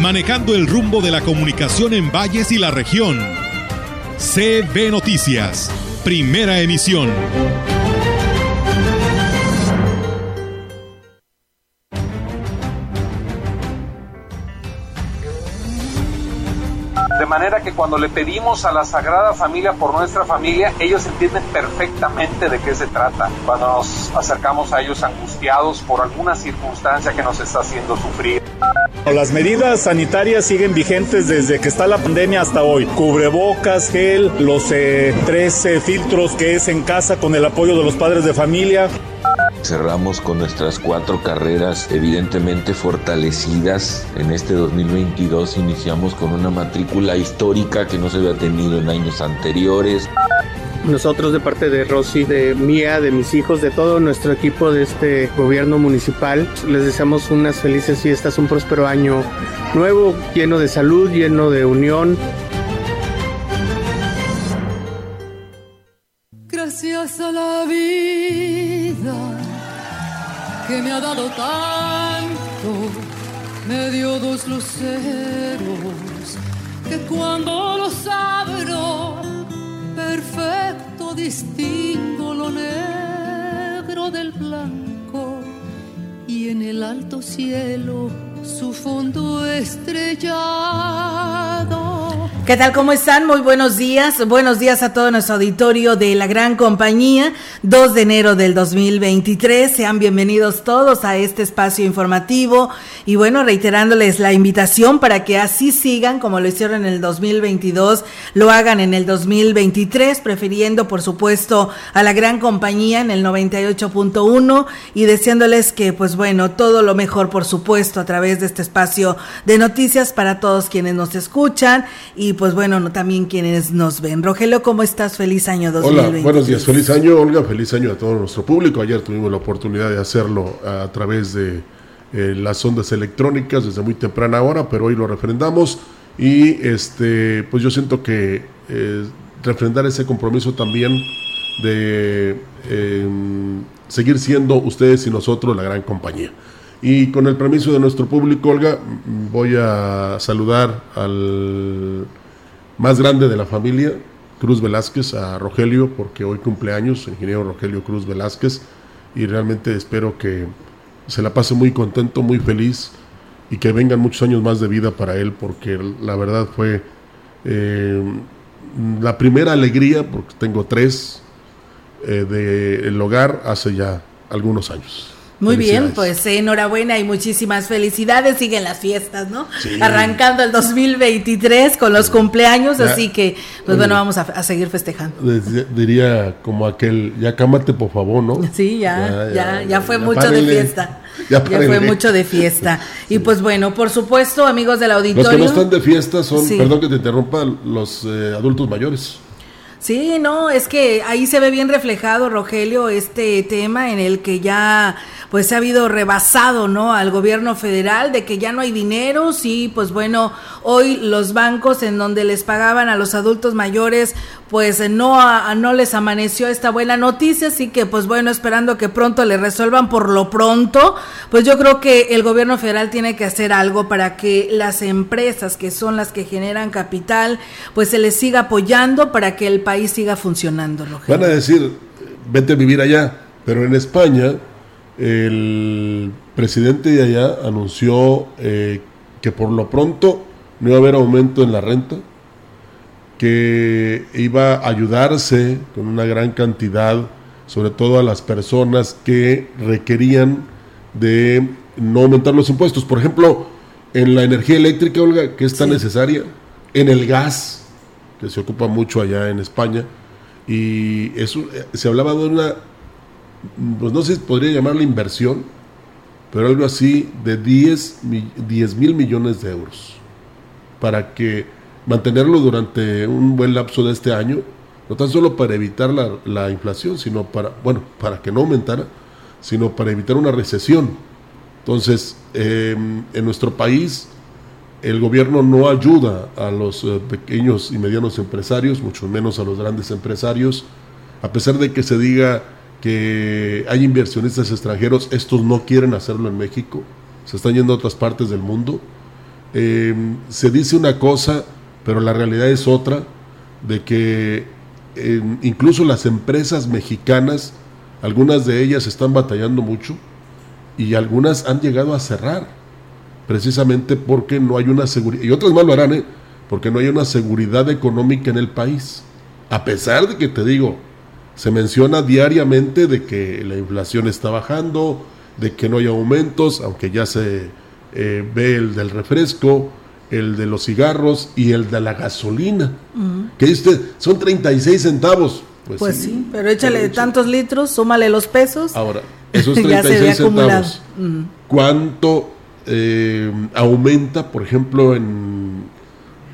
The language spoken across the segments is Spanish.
manejando el rumbo de la comunicación en valles y la región. CB Noticias, primera emisión. De manera que cuando le pedimos a la Sagrada Familia por nuestra familia, ellos entienden perfectamente de qué se trata. Cuando nos acercamos a ellos angustiados por alguna circunstancia que nos está haciendo sufrir. Las medidas sanitarias siguen vigentes desde que está la pandemia hasta hoy. Cubrebocas, gel, los eh, tres eh, filtros que es en casa con el apoyo de los padres de familia. Cerramos con nuestras cuatro carreras evidentemente fortalecidas. En este 2022 iniciamos con una matrícula histórica que no se había tenido en años anteriores. Nosotros de parte de Rosy, de Mía, de mis hijos, de todo nuestro equipo de este gobierno municipal, les deseamos unas felices fiestas, un próspero año nuevo, lleno de salud, lleno de unión. Gracias a la vida que me ha dado tanto, me dio dos luceros que cuando los abro, cielo su fondo estrellado. ¿Qué tal? ¿Cómo están? Muy buenos días. Buenos días a todo nuestro auditorio de la gran compañía. 2 de enero del 2023. Sean bienvenidos todos a este espacio informativo. Y bueno, reiterándoles la invitación para que así sigan como lo hicieron en el 2022, lo hagan en el 2023, prefiriendo por supuesto a la gran compañía en el 98.1 y deseándoles que pues bueno, todo lo mejor por supuesto a través de este espacio de noticias para todos quienes nos escuchan y pues bueno, no, también quienes nos ven. Rogelio, ¿cómo estás? Feliz año 2020. Hola, buenos días, feliz año Olga, feliz año a todo nuestro público. Ayer tuvimos la oportunidad de hacerlo a través de eh, las ondas electrónicas desde muy temprana hora, pero hoy lo refrendamos y este, pues yo siento que eh, refrendar ese compromiso también de eh, seguir siendo ustedes y nosotros la gran compañía. Y con el permiso de nuestro público, Olga, voy a saludar al más grande de la familia, Cruz Velázquez, a Rogelio, porque hoy cumpleaños, el ingeniero Rogelio Cruz Velázquez, y realmente espero que se la pase muy contento, muy feliz, y que vengan muchos años más de vida para él, porque la verdad fue eh, la primera alegría, porque tengo tres, eh, del hogar hace ya algunos años. Muy bien, pues enhorabuena y muchísimas felicidades. Siguen las fiestas, ¿no? Sí. Arrancando el 2023 con los cumpleaños, ya, así que, pues bueno, vamos a, a, seguir festejando. Diría como aquel, ya cámate por favor, ¿no? Sí, ya, ya, ya, ya fue mucho párenle, de fiesta. Ya, fue mucho de fiesta. sí. Y pues bueno, por supuesto, amigos del auditorio. Los que no están de fiesta son, sí. perdón que te interrumpa, los eh, adultos mayores. Sí, no, es que ahí se ve bien reflejado, Rogelio, este tema en el que ya pues ha habido rebasado, ¿no? Al gobierno federal de que ya no hay dinero, sí, pues bueno, hoy los bancos en donde les pagaban a los adultos mayores, pues no, a, no les amaneció esta buena noticia, así que pues bueno, esperando que pronto le resuelvan por lo pronto, pues yo creo que el gobierno federal tiene que hacer algo para que las empresas que son las que generan capital, pues se les siga apoyando para que el país siga funcionando, Rogelio. Van a decir, vete a vivir allá, pero en España el presidente de allá anunció eh, que por lo pronto no iba a haber aumento en la renta, que iba a ayudarse con una gran cantidad, sobre todo a las personas que requerían de no aumentar los impuestos. Por ejemplo, en la energía eléctrica, Olga, que es tan sí. necesaria, en el gas, que se ocupa mucho allá en España, y eso, eh, se hablaba de una pues no sé si podría llamarla inversión, pero algo así de 10 mil millones de euros para que mantenerlo durante un buen lapso de este año, no tan solo para evitar la, la inflación, sino para, bueno, para que no aumentara, sino para evitar una recesión. Entonces, eh, en nuestro país, el gobierno no ayuda a los eh, pequeños y medianos empresarios, mucho menos a los grandes empresarios, a pesar de que se diga que hay inversionistas extranjeros, estos no quieren hacerlo en México, se están yendo a otras partes del mundo. Eh, se dice una cosa, pero la realidad es otra, de que incluso las empresas mexicanas, algunas de ellas están batallando mucho y algunas han llegado a cerrar, precisamente porque no hay una seguridad, y otras más lo harán, ¿eh? porque no hay una seguridad económica en el país. A pesar de que te digo, se menciona diariamente de que la inflación está bajando, de que no hay aumentos, aunque ya se eh, ve el del refresco, el de los cigarros y el de la gasolina. Que dice, son 36 centavos. Pues, pues sí, pero échale tantos litros, súmale los pesos. Ahora, esos 36 centavos, ¿cuánto eh, aumenta, por ejemplo, en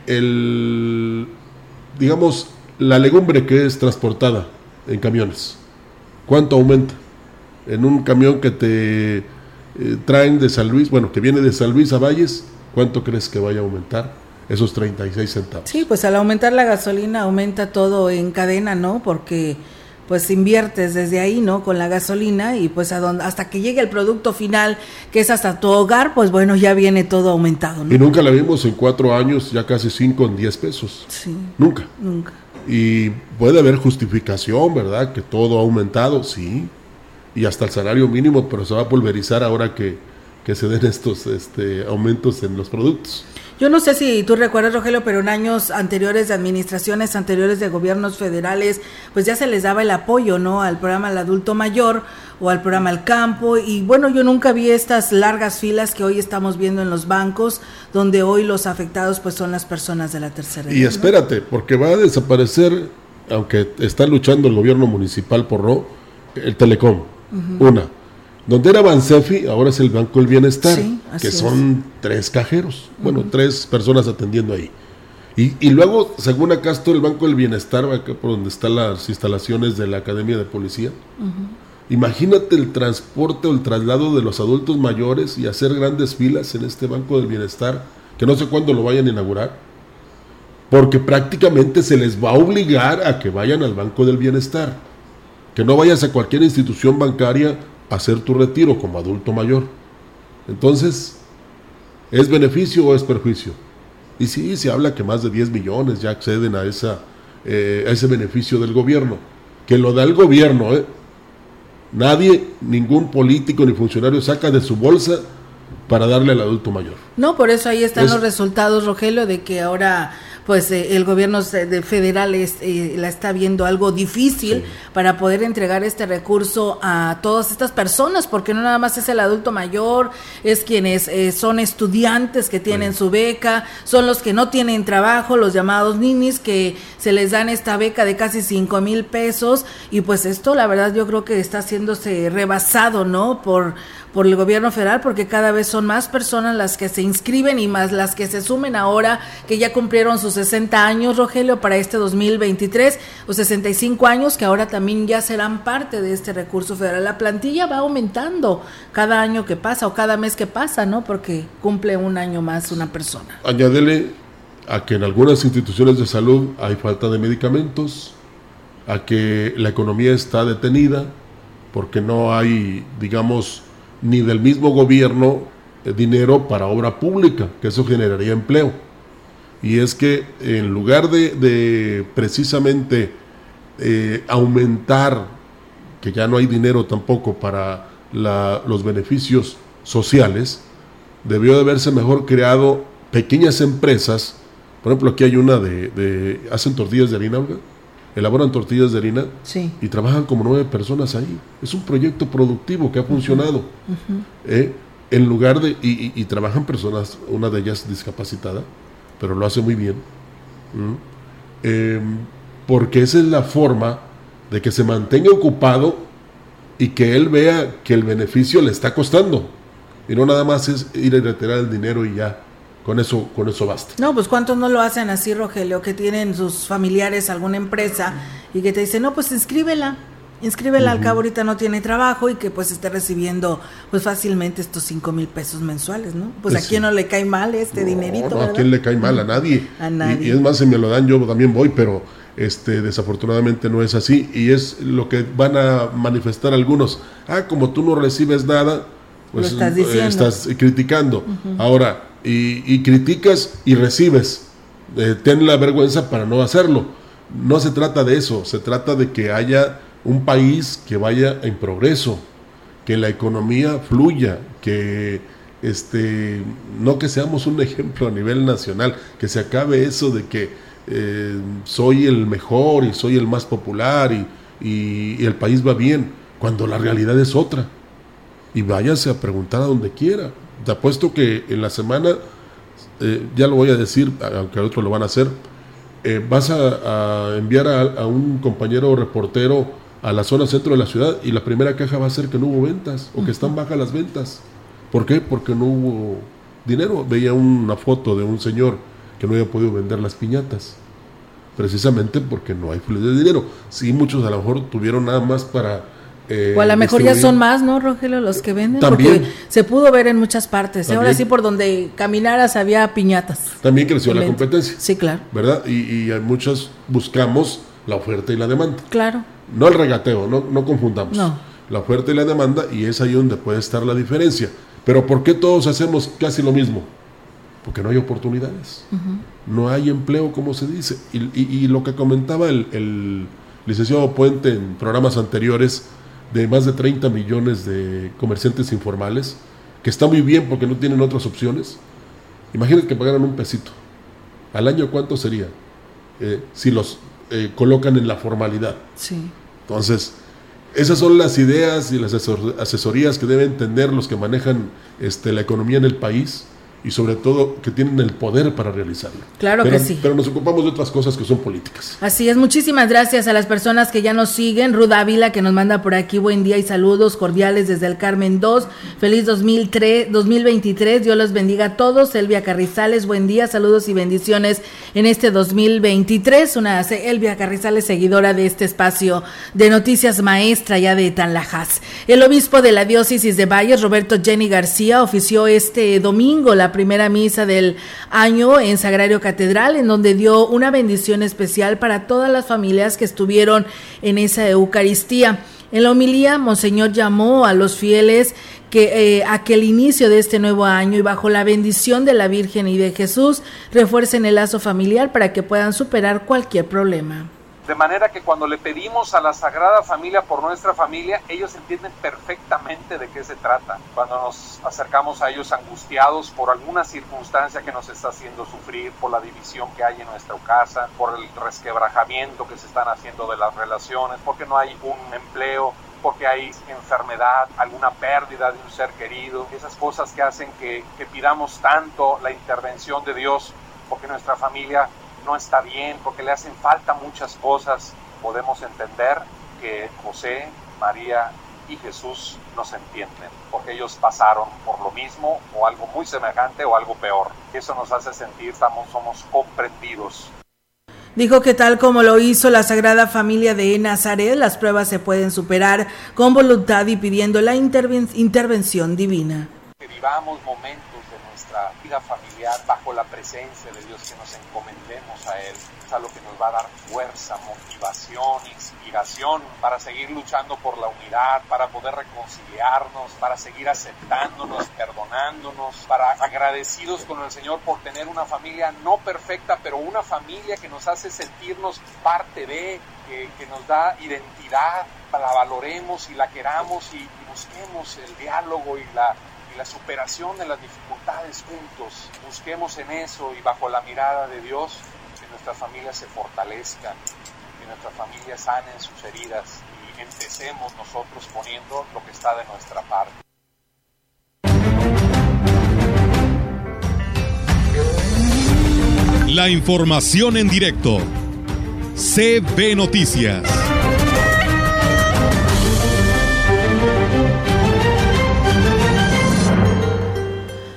el, digamos, la legumbre que es transportada en camiones? ¿Cuánto aumenta? En un camión que te eh, traen de San Luis, bueno, que viene de San Luis a Valles, ¿cuánto crees que vaya a aumentar? Esos 36 centavos. Sí, pues al aumentar la gasolina aumenta todo en cadena, ¿no? Porque pues inviertes desde ahí, ¿no? Con la gasolina y pues a donde, hasta que llegue el producto final, que es hasta tu hogar, pues bueno, ya viene todo aumentado, ¿no? Y nunca la vimos en cuatro años, ya casi cinco en diez pesos. Sí. Nunca. Nunca. Y puede haber justificación, ¿verdad? Que todo ha aumentado, sí. Y hasta el salario mínimo, pero se va a pulverizar ahora que, que se den estos este, aumentos en los productos. Yo no sé si tú recuerdas, Rogelio, pero en años anteriores de administraciones anteriores de gobiernos federales, pues ya se les daba el apoyo, ¿no? Al programa al adulto mayor o al programa al campo. Y bueno, yo nunca vi estas largas filas que hoy estamos viendo en los bancos, donde hoy los afectados pues son las personas de la tercera edad. Y espérate, porque va a desaparecer, aunque está luchando el gobierno municipal por no, el telecom. Una donde era Bansefi, ahora es el Banco del Bienestar, que son tres cajeros, bueno, tres personas atendiendo ahí. Y, luego, según acá está el Banco del Bienestar, acá por donde están las instalaciones de la Academia de Policía. Imagínate el transporte o el traslado de los adultos mayores y hacer grandes filas en este Banco del Bienestar, que no sé cuándo lo vayan a inaugurar, porque prácticamente se les va a obligar a que vayan al Banco del Bienestar, que no vayas a cualquier institución bancaria hacer tu retiro como adulto mayor. Entonces, ¿es beneficio o es perjuicio? Y sí, se habla que más de 10 millones ya acceden a, esa, eh, a ese beneficio del gobierno. Que lo da el gobierno, ¿eh? Nadie, ningún político ni funcionario saca de su bolsa para darle al adulto mayor. No, por eso ahí están los resultados, Rogelio, de que ahora pues eh, el gobierno federal eh, la está viendo algo difícil para poder entregar este recurso a todas estas personas, porque no nada más es el adulto mayor, es quienes eh, son estudiantes que tienen su beca, son los que no tienen trabajo, los llamados ninis, que se les dan esta beca de casi 5 mil pesos, y pues esto la verdad yo creo que está haciéndose rebasado, ¿no? Por por el gobierno federal porque cada vez son más personas las que se inscriben y más las que se sumen ahora que ya cumplieron sus 60 años, Rogelio, para este 2023 o 65 años que ahora también ya serán parte de este recurso federal. La plantilla va aumentando cada año que pasa o cada mes que pasa, ¿no? Porque cumple un año más una persona. Añádele a que en algunas instituciones de salud hay falta de medicamentos, a que la economía está detenida porque no hay, digamos, ni del mismo gobierno eh, dinero para obra pública, que eso generaría empleo. Y es que en lugar de, precisamente eh, aumentar, que ya no hay dinero tampoco para los beneficios sociales, debió de haberse mejor creado pequeñas empresas. Por ejemplo, aquí hay una de, hacen tortillas de harina, elaboran tortillas de harina y trabajan como nueve personas ahí. Es un proyecto productivo que ha funcionado. ¿eh? en lugar de, y, trabajan personas, una de ellas discapacitada, pero lo hace muy bien. Em, porque esa es la forma de que se mantenga ocupado y que él vea que el beneficio le está costando. Y no nada más es ir a retirar el dinero y ya. Con eso, con eso basta. No, pues cuántos no lo hacen así, Rogelio, que tienen sus familiares alguna empresa y que te dicen, no, pues inscríbela, inscríbela al cabo ahorita no tiene trabajo y que pues esté recibiendo pues fácilmente estos cinco mil pesos mensuales, ¿no? Pues, a quién no le cae mal este dinerito. No, a quién le cae mal, a nadie. A nadie. Y, es más, si me lo dan, yo también voy, pero este desafortunadamente no es así. Y es lo que van a manifestar algunos. Ah, como tú no recibes nada, pues estás, eh, estás, criticando. Ahora, y, criticas y recibes. Eh, ten la vergüenza para no hacerlo. No se trata de eso, se trata de que haya un país que vaya en progreso, que la economía fluya, que este, no que seamos un ejemplo a nivel nacional, que se acabe eso de que eh, soy el mejor y soy el más popular y, y, el país va bien, cuando la realidad es otra. Y váyase a preguntar a donde quiera. Te apuesto que en la semana, eh, ya lo voy a decir, aunque otros lo van a hacer, eh, vas a, enviar a, un compañero reportero a la zona centro de la ciudad y la primera queja va a ser que no hubo ventas o que están bajas las ventas. ¿Por qué? Porque no hubo dinero. Veía una foto de un señor que no había podido vender las piñatas. Precisamente porque no hay flujo de dinero. Sí, muchos a lo mejor tuvieron nada más para eh, o a lo mejor ya son más, ¿no, Rogelio, los que venden? También. Porque se pudo ver en muchas partes. ¿eh? Ahora sí, por donde caminaras había piñatas. También creció la competencia. Sí, claro. ¿Verdad? Y, y muchos buscamos la oferta y la demanda. Claro. No el regateo, no, no confundamos. No. La oferta y la demanda, y es ahí donde puede estar la diferencia. Pero ¿por qué todos hacemos casi lo mismo? Porque no hay oportunidades. No hay empleo, como se dice. Y, y, lo que comentaba el, el licenciado Puente en programas anteriores, de más de 30 millones de comerciantes informales, que está muy bien porque no tienen otras opciones. Imagínate que pagaran un pesito. ¿Al año cuánto sería? Eh, si los eh, colocan en la formalidad. Sí. Entonces, esas son las ideas y las asesorías que deben tener los que manejan este, la economía en el país y sobre todo que tienen el poder para realizarlo. Claro que sí. Pero nos ocupamos de otras cosas que son políticas. Así es, muchísimas gracias a las personas que ya nos siguen. Ruth Ávila que nos manda por aquí buen día y saludos cordiales desde el Carmen 2. Feliz 2003, 2023, Dios los bendiga a todos. Elvia Carrizales, buen día, saludos y bendiciones en este 2023. Una Elvia Carrizales, seguidora de este espacio de noticias maestra ya de Tanlajas. El obispo de la diócesis de Valles, Roberto Jenny García, ofició este domingo la primera misa del año en Sagrario Catedral, en donde dio una bendición especial para todas las familias que estuvieron en esa Eucaristía. En la homilía, Monseñor llamó a los fieles que eh, a que el inicio de este nuevo año y bajo la bendición de la Virgen y de Jesús refuercen el lazo familiar para que puedan superar cualquier problema. De manera que cuando le pedimos a la Sagrada Familia por nuestra familia, ellos entienden perfectamente de qué se trata. Cuando nos acercamos a ellos angustiados por alguna circunstancia que nos está haciendo sufrir, por la división que hay en nuestra casa, por el resquebrajamiento que se están haciendo de las relaciones, porque no hay un empleo, porque hay enfermedad, alguna pérdida de un ser querido, esas cosas que hacen que, que pidamos tanto la intervención de Dios, porque nuestra familia no está bien, porque le hacen falta muchas cosas, podemos entender que José, María y Jesús nos entienden, porque ellos pasaron por lo mismo o algo muy semejante o algo peor. Eso nos hace sentir, estamos, somos comprendidos. Dijo que tal como lo hizo la Sagrada Familia de Nazaret, las pruebas se pueden superar con voluntad y pidiendo la intervención divina. Que vivamos momentos nuestra vida familiar bajo la presencia de Dios, que nos a Él. Es algo que nos va a dar fuerza, motivación, inspiración para seguir luchando por la unidad, para poder reconciliarnos, para seguir aceptándonos, perdonándonos, para agradecidos con el Señor por tener una familia no perfecta, pero una familia que nos hace sentirnos parte de, que, que nos da identidad, la valoremos y la queramos y, y busquemos el diálogo y la y la superación de las dificultades juntos. Busquemos en eso y bajo la mirada de Dios nuestras familias se fortalezcan, que nuestras familias sanen sus heridas y empecemos nosotros poniendo lo que está de nuestra parte. La información en directo. CB Noticias.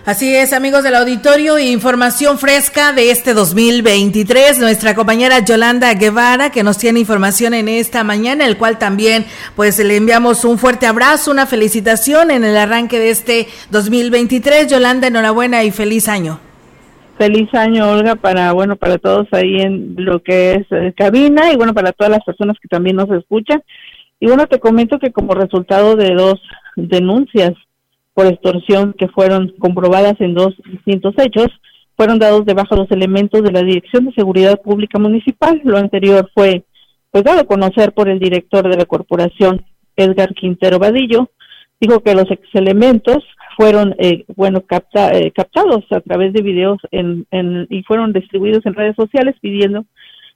Así es, amigos del auditorio, información fresca de este 2023. Nuestra compañera Yolanda Guevara, que nos tiene información en esta mañana, el cual también, pues, le enviamos un fuerte abrazo, una felicitación en el arranque de este 2023. Yolanda, enhorabuena y feliz año. Feliz año, Olga, para, bueno, para todos ahí en lo que es eh, cabina y, bueno, para todas las personas que también nos escuchan. Y, bueno, te comento que como resultado de dos denuncias por extorsión que fueron comprobadas en dos distintos hechos, fueron dados de los elementos de la Dirección de Seguridad Pública Municipal. Lo anterior fue pues dado a conocer por el director de la corporación, Edgar Quintero Vadillo, dijo que los ex elementos fueron eh, bueno eh, captados a través de videos en, y fueron distribuidos en redes sociales pidiendo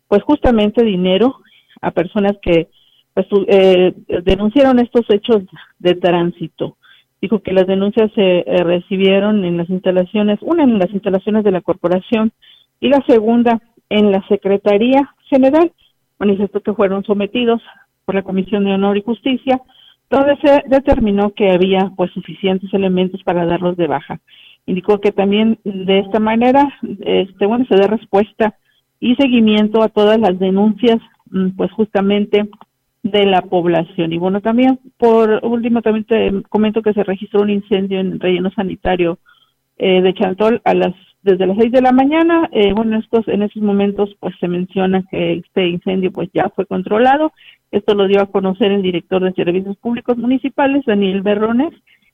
pues justamente dinero a personas que pues, eh, denunciaron estos hechos de tránsito dijo que las denuncias se eh, recibieron en las instalaciones, una en las instalaciones de la corporación y la segunda en la Secretaría General. Manifestó que fueron sometidos por la Comisión de Honor y Justicia, donde se determinó que había pues suficientes elementos para darlos de baja. Indicó que también de esta manera, este bueno, se dé respuesta y seguimiento a todas las denuncias, mm, pues justamente de la población. Y bueno, también por último también te comento que se registró un incendio en el relleno sanitario eh, de Chantol a las desde las seis de la mañana. Eh, bueno, estos en esos momentos pues se menciona que este incendio pues ya fue controlado. Esto lo dio a conocer el director de Servicios Públicos Municipales, Daniel Berrones,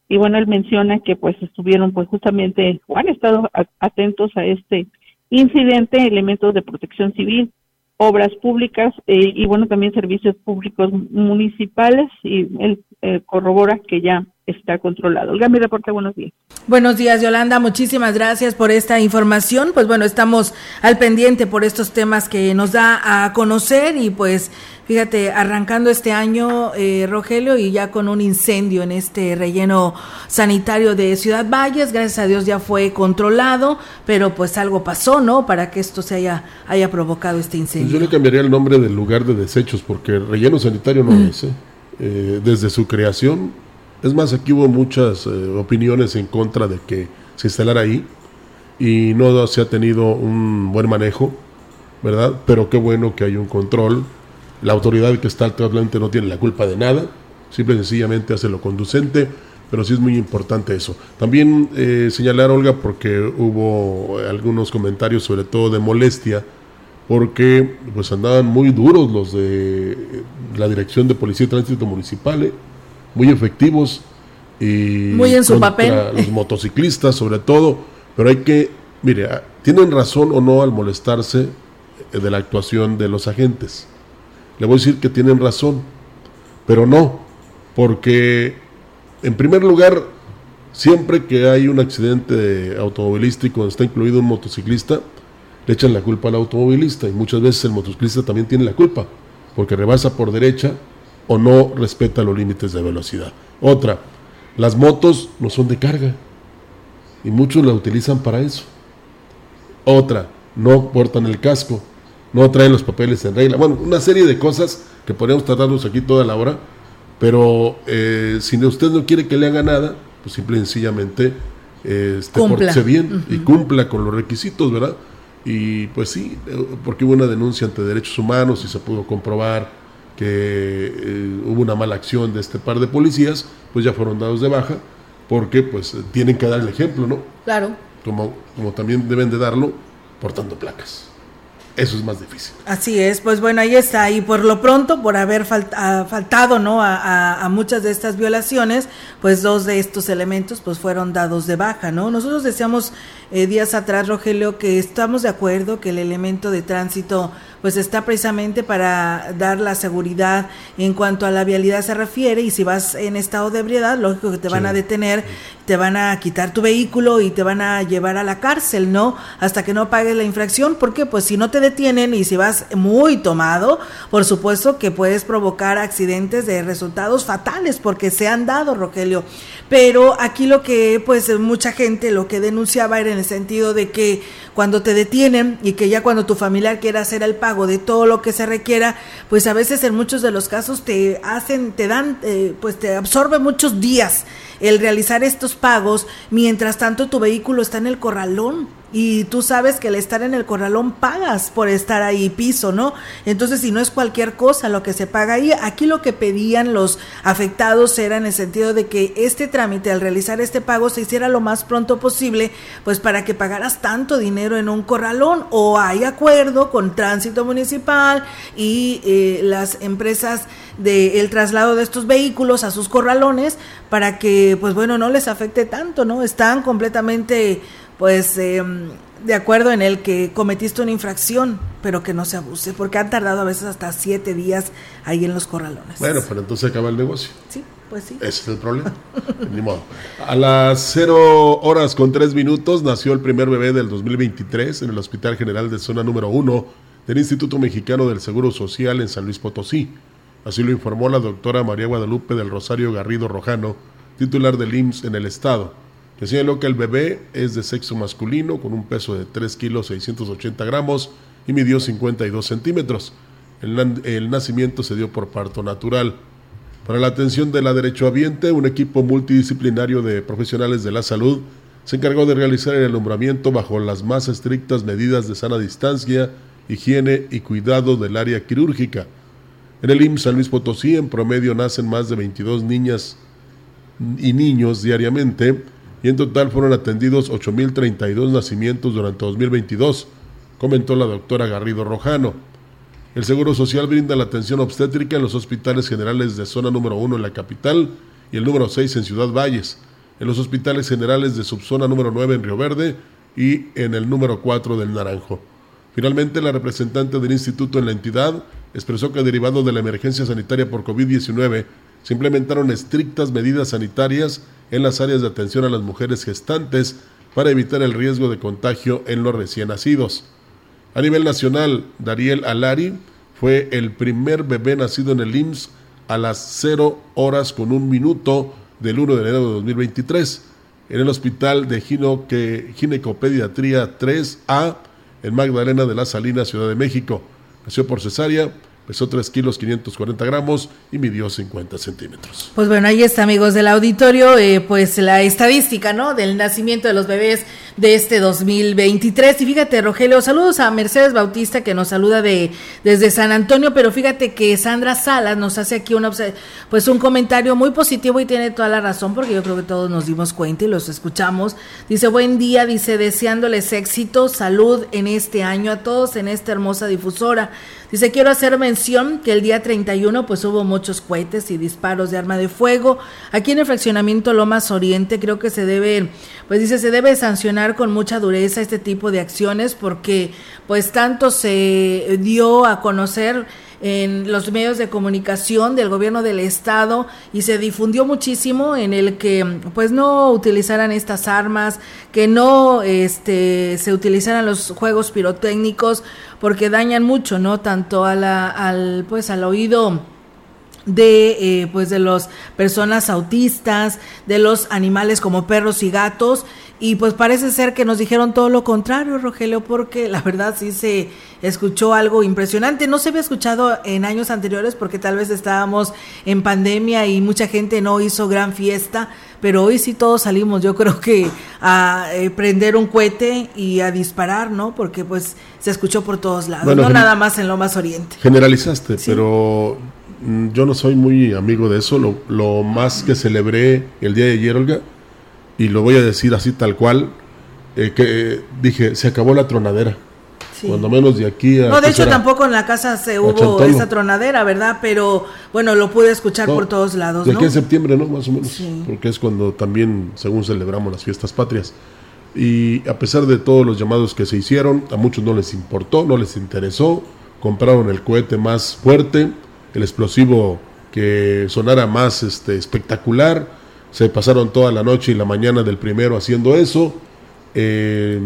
y bueno, él menciona que pues estuvieron pues justamente han estado atentos a este incidente, elementos de protección civil, obras públicas eh, y bueno también servicios públicos municipales y él eh, corrobora que ya está controlado. Olga, mi reporte, buenos días. Buenos días, Yolanda. Muchísimas gracias por esta información. Pues bueno, estamos al pendiente por estos temas que nos da a conocer y pues fíjate, arrancando este año, eh, Rogelio, y ya con un incendio en este relleno sanitario de Ciudad Valles, gracias a Dios ya fue controlado, pero pues algo pasó, ¿no? Para que esto se haya, haya provocado este incendio. Pues yo le cambiaría el nombre del lugar de desechos, porque relleno sanitario no mm. es, ¿eh? Eh, desde su creación. Es más, aquí hubo muchas eh, opiniones en contra de que se instalara ahí y no se ha tenido un buen manejo, ¿verdad? Pero qué bueno que hay un control. La autoridad que está actualmente no tiene la culpa de nada, simple y sencillamente hace lo conducente, pero sí es muy importante eso. También eh, señalar, Olga, porque hubo algunos comentarios, sobre todo de molestia, porque pues andaban muy duros los de la Dirección de Policía y Tránsito Municipal, ¿eh? muy efectivos y muy en su papel. Los motociclistas sobre todo, pero hay que, mire, ah, tienen razón o no al molestarse eh, de la actuación de los agentes. Le voy a decir que tienen razón, pero no, porque en primer lugar, siempre que hay un accidente automovilístico donde está incluido un motociclista, le echan la culpa al automovilista y muchas veces el motociclista también tiene la culpa porque rebasa por derecha o no respeta los límites de velocidad. Otra, las motos no son de carga y muchos la utilizan para eso. Otra, no portan el casco, no traen los papeles en regla. Bueno, una serie de cosas que podríamos tratarlos aquí toda la hora, pero eh, si usted no quiere que le haga nada, pues simple y sencillamente eh, este, bien y cumpla con los requisitos, ¿verdad? Y pues sí, porque hubo una denuncia ante derechos humanos y se pudo comprobar que eh, hubo una mala acción de este par de policías, pues ya fueron dados de baja, porque pues tienen que dar el ejemplo, ¿no? Claro. Como, como también deben de darlo portando placas. Eso es más difícil. Así es, pues bueno, ahí está. Y por lo pronto, por haber faltado ¿no? A, muchas de estas violaciones, pues dos de estos elementos pues fueron dados de baja, ¿no? Nosotros decíamos eh, días atrás, Rogelio, que estamos de acuerdo que el elemento de tránsito pues está precisamente para dar la seguridad en cuanto a la vialidad se refiere y si vas en estado de ebriedad, lógico que te van a detener, te van a quitar tu vehículo y te van a llevar a la cárcel, ¿no? Hasta que no pagues la infracción, porque pues si no te detienen y si vas muy tomado, por supuesto que puedes provocar accidentes de resultados fatales porque se han dado, Rogelio. Pero aquí lo que pues mucha gente lo que denunciaba era en el sentido de que cuando te detienen y que ya cuando tu familiar quiera hacer el pago de todo lo que se requiera, pues a veces en muchos de los casos te hacen, te dan, eh, pues te absorbe muchos días el realizar estos pagos mientras tanto tu vehículo está en el corralón y tú sabes que al estar en el corralón pagas por estar ahí piso, ¿no? Entonces, si no es cualquier cosa lo que se paga ahí, aquí lo que pedían los afectados era en el sentido de que este trámite, al realizar este pago, se hiciera lo más pronto posible, pues para que pagaras tanto dinero en un corralón o hay acuerdo con tránsito municipal y eh, las empresas del traslado de estos vehículos a sus corralones para que, pues bueno, no les afecte tanto, ¿no? Están completamente pues em, de acuerdo en el que cometiste una infracción, pero que no se abuse, porque han tardado a veces hasta siete días ahí en los corralones. Bueno, pero entonces acaba el negocio. Sí, pues sí. Ese es el problema. Ni modo. A las cero horas con tres minutos nació el primer bebé del 2023 en el Hospital General de Zona número uno del Instituto Mexicano del Seguro Social en San Luis Potosí. Así lo informó la doctora María Guadalupe del Rosario Garrido Rojano, titular del IMSS en el estado. Le señaló que el bebé es de sexo masculino con un peso de 3 kilos 680 gramos y midió 52 centímetros. El, nacimiento se dio por parto natural. Para la atención de la derechohabiente, un equipo multidisciplinario de profesionales de la salud se encargó de realizar el alumbramiento bajo las más estrictas medidas de sana distancia, higiene y cuidado del área quirúrgica. En el IMSS San Luis Potosí, en promedio, nacen más de 22 niñas y niños diariamente, y en total fueron atendidos 8.032 nacimientos durante 2022, comentó la doctora Garrido Rojano. El Seguro Social brinda la atención obstétrica en los hospitales generales de zona número 1 en la capital y el número 6 en Ciudad Valles, en los hospitales generales de subzona número 9 en Río Verde y en el número 4 del Naranjo. Finalmente, la representante del instituto en la entidad expresó que derivado de la emergencia sanitaria por COVID-19, se implementaron estrictas medidas sanitarias en las áreas de atención a las mujeres gestantes para evitar el riesgo de contagio en los recién nacidos. A nivel nacional, Dariel Alari fue el primer bebé nacido en el IMSS a las 0 horas con un minuto del 1 de enero de 2023 en el Hospital de Gino Ginecopediatría 3A en Magdalena de la Salina, Ciudad de México. Nació por cesárea pesó 3 kilos 540 gramos y midió 50 centímetros. Pues bueno, ahí está amigos del auditorio, eh, pues la estadística, ¿no? Del nacimiento de los bebés de este 2023. Y fíjate, Rogelio, saludos a Mercedes Bautista que nos saluda de desde San Antonio, pero fíjate que Sandra Salas nos hace aquí una pues un comentario muy positivo y tiene toda la razón porque yo creo que todos nos dimos cuenta y los escuchamos. Dice, "Buen día", dice, "deseándoles éxito, salud en este año a todos en esta hermosa difusora." Dice, quiero hacer mención que el día 31 pues hubo muchos cohetes y disparos de arma de fuego. Aquí en el fraccionamiento Lomas Oriente creo que se debe, pues dice, se debe sancionar con mucha dureza este tipo de acciones porque pues tanto se dio a conocer en los medios de comunicación del gobierno del estado y se difundió muchísimo en el que pues no utilizaran estas armas, que no este se utilizaran los juegos pirotécnicos porque dañan mucho, ¿no? Tanto a al pues al oído de eh, pues de las personas autistas, de los animales como perros y gatos y pues parece ser que nos dijeron todo lo contrario, Rogelio, porque la verdad sí se escuchó algo impresionante. No se había escuchado en años anteriores porque tal vez estábamos en pandemia y mucha gente no hizo gran fiesta, pero hoy sí todos salimos, yo creo que a eh, prender un cohete y a disparar, ¿no? Porque pues se escuchó por todos lados, no nada más en lo más oriente. Generalizaste, pero mm, yo no soy muy amigo de eso. Lo, lo más que celebré el día de ayer, Olga, y lo voy a decir así tal cual, eh, que eh, dije, se acabó la tronadera. Cuando menos de aquí a... No, de hecho tampoco en la casa se hubo esa tronadera, ¿verdad? Pero bueno, lo pude escuchar por todos lados. De aquí en septiembre, ¿no? Más o menos. Porque es cuando también, según celebramos las fiestas patrias. Y a pesar de todos los llamados que se hicieron, a muchos no les importó, no les interesó. Compraron el cohete más fuerte, el explosivo que sonara más este, espectacular se pasaron toda la noche y la mañana del primero haciendo eso, eh,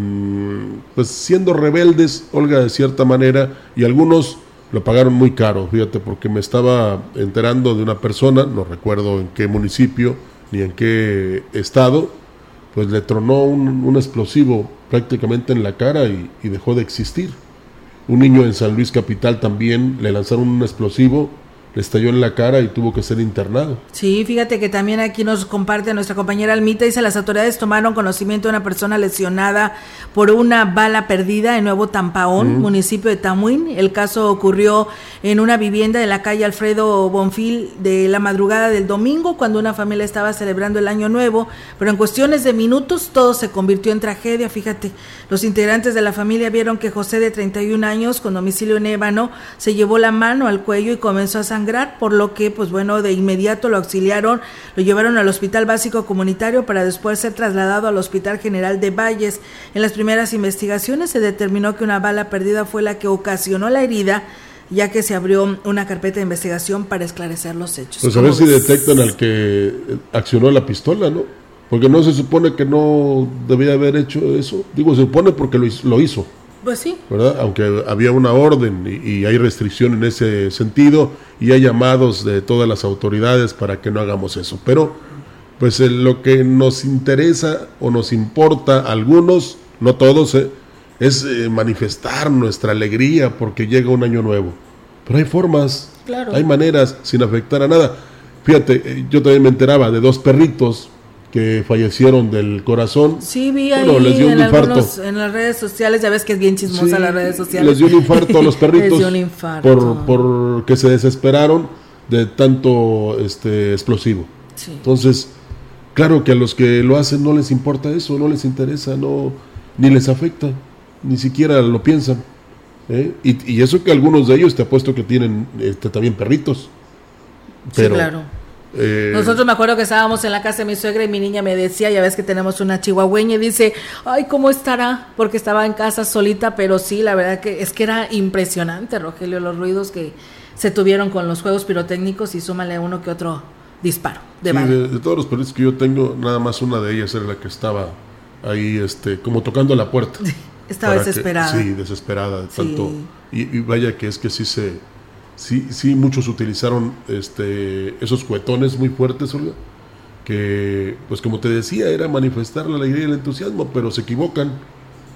pues siendo rebeldes, Olga, de cierta manera, y algunos lo pagaron muy caro, fíjate, porque me estaba enterando de una persona, no recuerdo en qué municipio ni en qué estado, pues le tronó un, explosivo prácticamente en la cara y, dejó de existir. Un niño en San Luis Capital también le lanzaron un explosivo, le estalló en la cara y tuvo que ser internado. Sí, fíjate que también aquí nos comparte nuestra compañera Almita, dice las autoridades tomaron conocimiento de una persona lesionada por una bala perdida en Nuevo Tampaón, municipio de Tamuín. El caso ocurrió en una vivienda de la calle Alfredo Bonfil de la madrugada del domingo, cuando una familia estaba celebrando el año nuevo, pero en cuestiones de minutos todo se convirtió en tragedia, fíjate. Los integrantes de la familia vieron que José de 31 años, con domicilio en Ébano, se llevó la mano al cuello y comenzó a sangrar, por lo que, pues bueno, de inmediato lo auxiliaron, lo llevaron al Hospital Básico Comunitario para después ser trasladado al Hospital General de Valles. En las primeras investigaciones se determinó que una bala perdida fue la que ocasionó la herida, ya que se abrió una carpeta de investigación para esclerecer los hechos. Pues a ver si detectan al que accionó la pistola, ¿no? Porque no se supone que no debía haber hecho eso. Digo, se supone porque lo hizo. Pues sí. ¿Verdad? Aunque había una orden y, hay restricción en ese sentido y hay llamados de todas las autoridades para que no hagamos eso. Pero, pues lo que nos interesa o nos importa a algunos, no todos, eh, es eh, manifestar nuestra alegría porque llega un año nuevo. Pero hay formas, hay maneras sin afectar a nada. Fíjate, eh, yo también me enteraba de dos perritos que fallecieron del corazón. Sí, vi ahí en, algunos, en, las redes sociales, ya ves que es bien chismosa las redes sociales. Les dio un infarto a los perritos. les dio un infarto. Por, por que se desesperaron de tanto este explosivo. Entonces, claro que a los que lo hacen no les importa eso, no les interesa, no ni les afecta, ni siquiera lo piensan. ¿eh? Y, y, eso que algunos de ellos te apuesto que tienen este, también perritos. Pero, sí, claro eh, Nosotros me acuerdo que estábamos en la casa de mi suegra y mi niña me decía, ya ves que tenemos una chihuahueña y dice, ay, ¿cómo estará? Porque estaba en casa solita, pero sí, la verdad que es que era impresionante, Rogelio, los ruidos que se tuvieron con los juegos pirotécnicos y súmale uno que otro disparo de, de, todos los perritos que yo tengo, nada más una de ellas era la que estaba ahí, este, como tocando la puerta. estaba desesperada. sí, desesperada, tanto. Y, y vaya que es que sí se sí, sí, muchos utilizaron este, esos cuetones muy fuertes, Olga, que, pues como te decía, era manifestar la alegría y el entusiasmo, pero se equivocan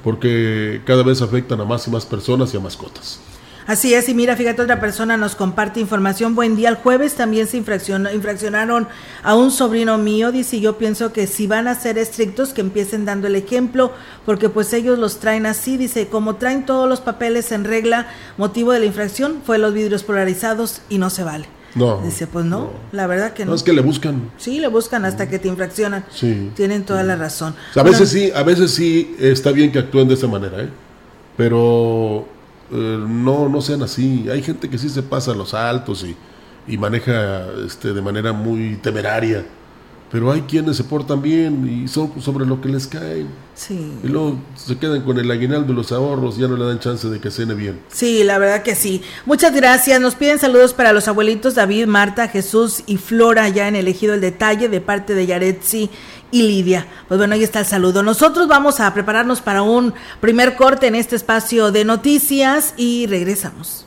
porque cada vez afectan a más y más personas y a mascotas. Así es, y mira, fíjate, otra persona nos comparte información. Buen día, el jueves también se infraccionaron a un sobrino mío, dice, yo pienso que si van a ser estrictos, que empiecen dando el ejemplo, porque pues ellos los traen así, dice, como traen todos los papeles en regla, motivo de la infracción fue los vidrios polarizados y no se vale. No. Dice, pues no, la verdad que no. No, es que le buscan. Sí, le buscan hasta que te infraccionan. Sí. Tienen toda la razón. a veces sí, a veces sí está bien que actúen de esa manera, ¿eh? Pero eh, no, no sean así. Hay gente que sí se pasa a los altos y, y maneja este, de manera muy temeraria. Pero hay quienes se portan bien y son sobre lo que les cae. Sí. Y luego se quedan con el aguinaldo y los ahorros, ya no le dan chance de que cene bien. Sí, la verdad que sí. Muchas gracias. Nos piden saludos para los abuelitos David, Marta, Jesús y Flora, ya en elegido el detalle de parte de Yaretsi y Lidia. Pues bueno, ahí está el saludo. Nosotros vamos a prepararnos para un primer corte en este espacio de noticias y regresamos.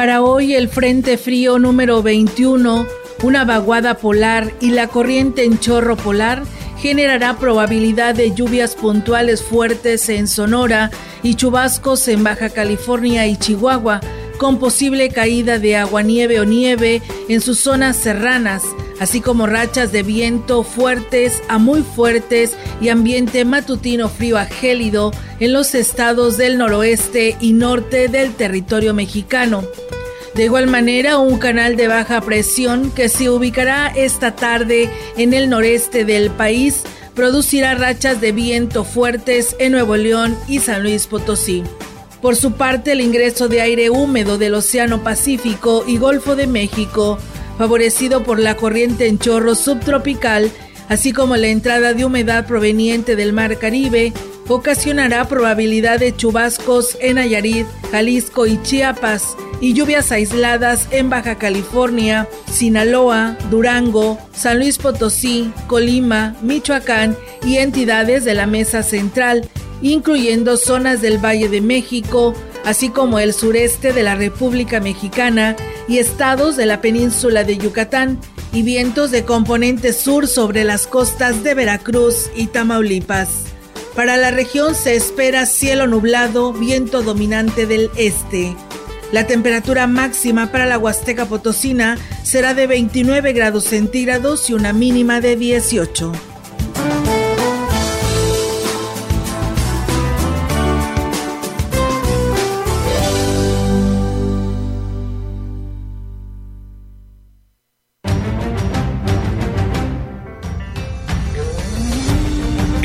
Para hoy el Frente Frío número 21, una vaguada polar y la corriente en chorro polar generará probabilidad de lluvias puntuales fuertes en Sonora y chubascos en Baja California y Chihuahua con posible caída de agua-nieve o nieve en sus zonas serranas, así como rachas de viento fuertes a muy fuertes y ambiente matutino frío a gélido en los estados del noroeste y norte del territorio mexicano. De igual manera, un canal de baja presión que se ubicará esta tarde en el noreste del país producirá rachas de viento fuertes en Nuevo León y San Luis Potosí. Por su parte, el ingreso de aire húmedo del Océano Pacífico y Golfo de México, favorecido por la corriente en chorro subtropical, así como la entrada de humedad proveniente del Mar Caribe, ocasionará probabilidad de chubascos en Nayarit, Jalisco y Chiapas y lluvias aisladas en Baja California, Sinaloa, Durango, San Luis Potosí, Colima, Michoacán y entidades de la Mesa Central, incluyendo zonas del Valle de México, así como el sureste de la República Mexicana y estados de la península de Yucatán, y vientos de componente sur sobre las costas de Veracruz y Tamaulipas. Para la región se espera cielo nublado, viento dominante del este. La temperatura máxima para la Huasteca Potosina será de 29 grados centígrados y una mínima de 18.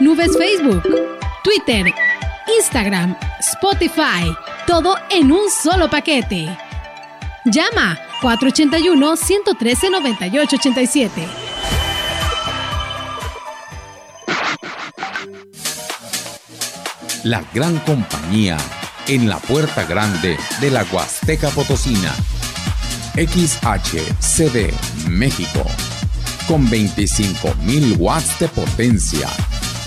nubes Facebook, Twitter, Instagram, Spotify, todo en un solo paquete. Llama 481-113-9887. La gran compañía en la puerta grande de la Huasteca Potosina. XHCD México. Con 25.000 watts de potencia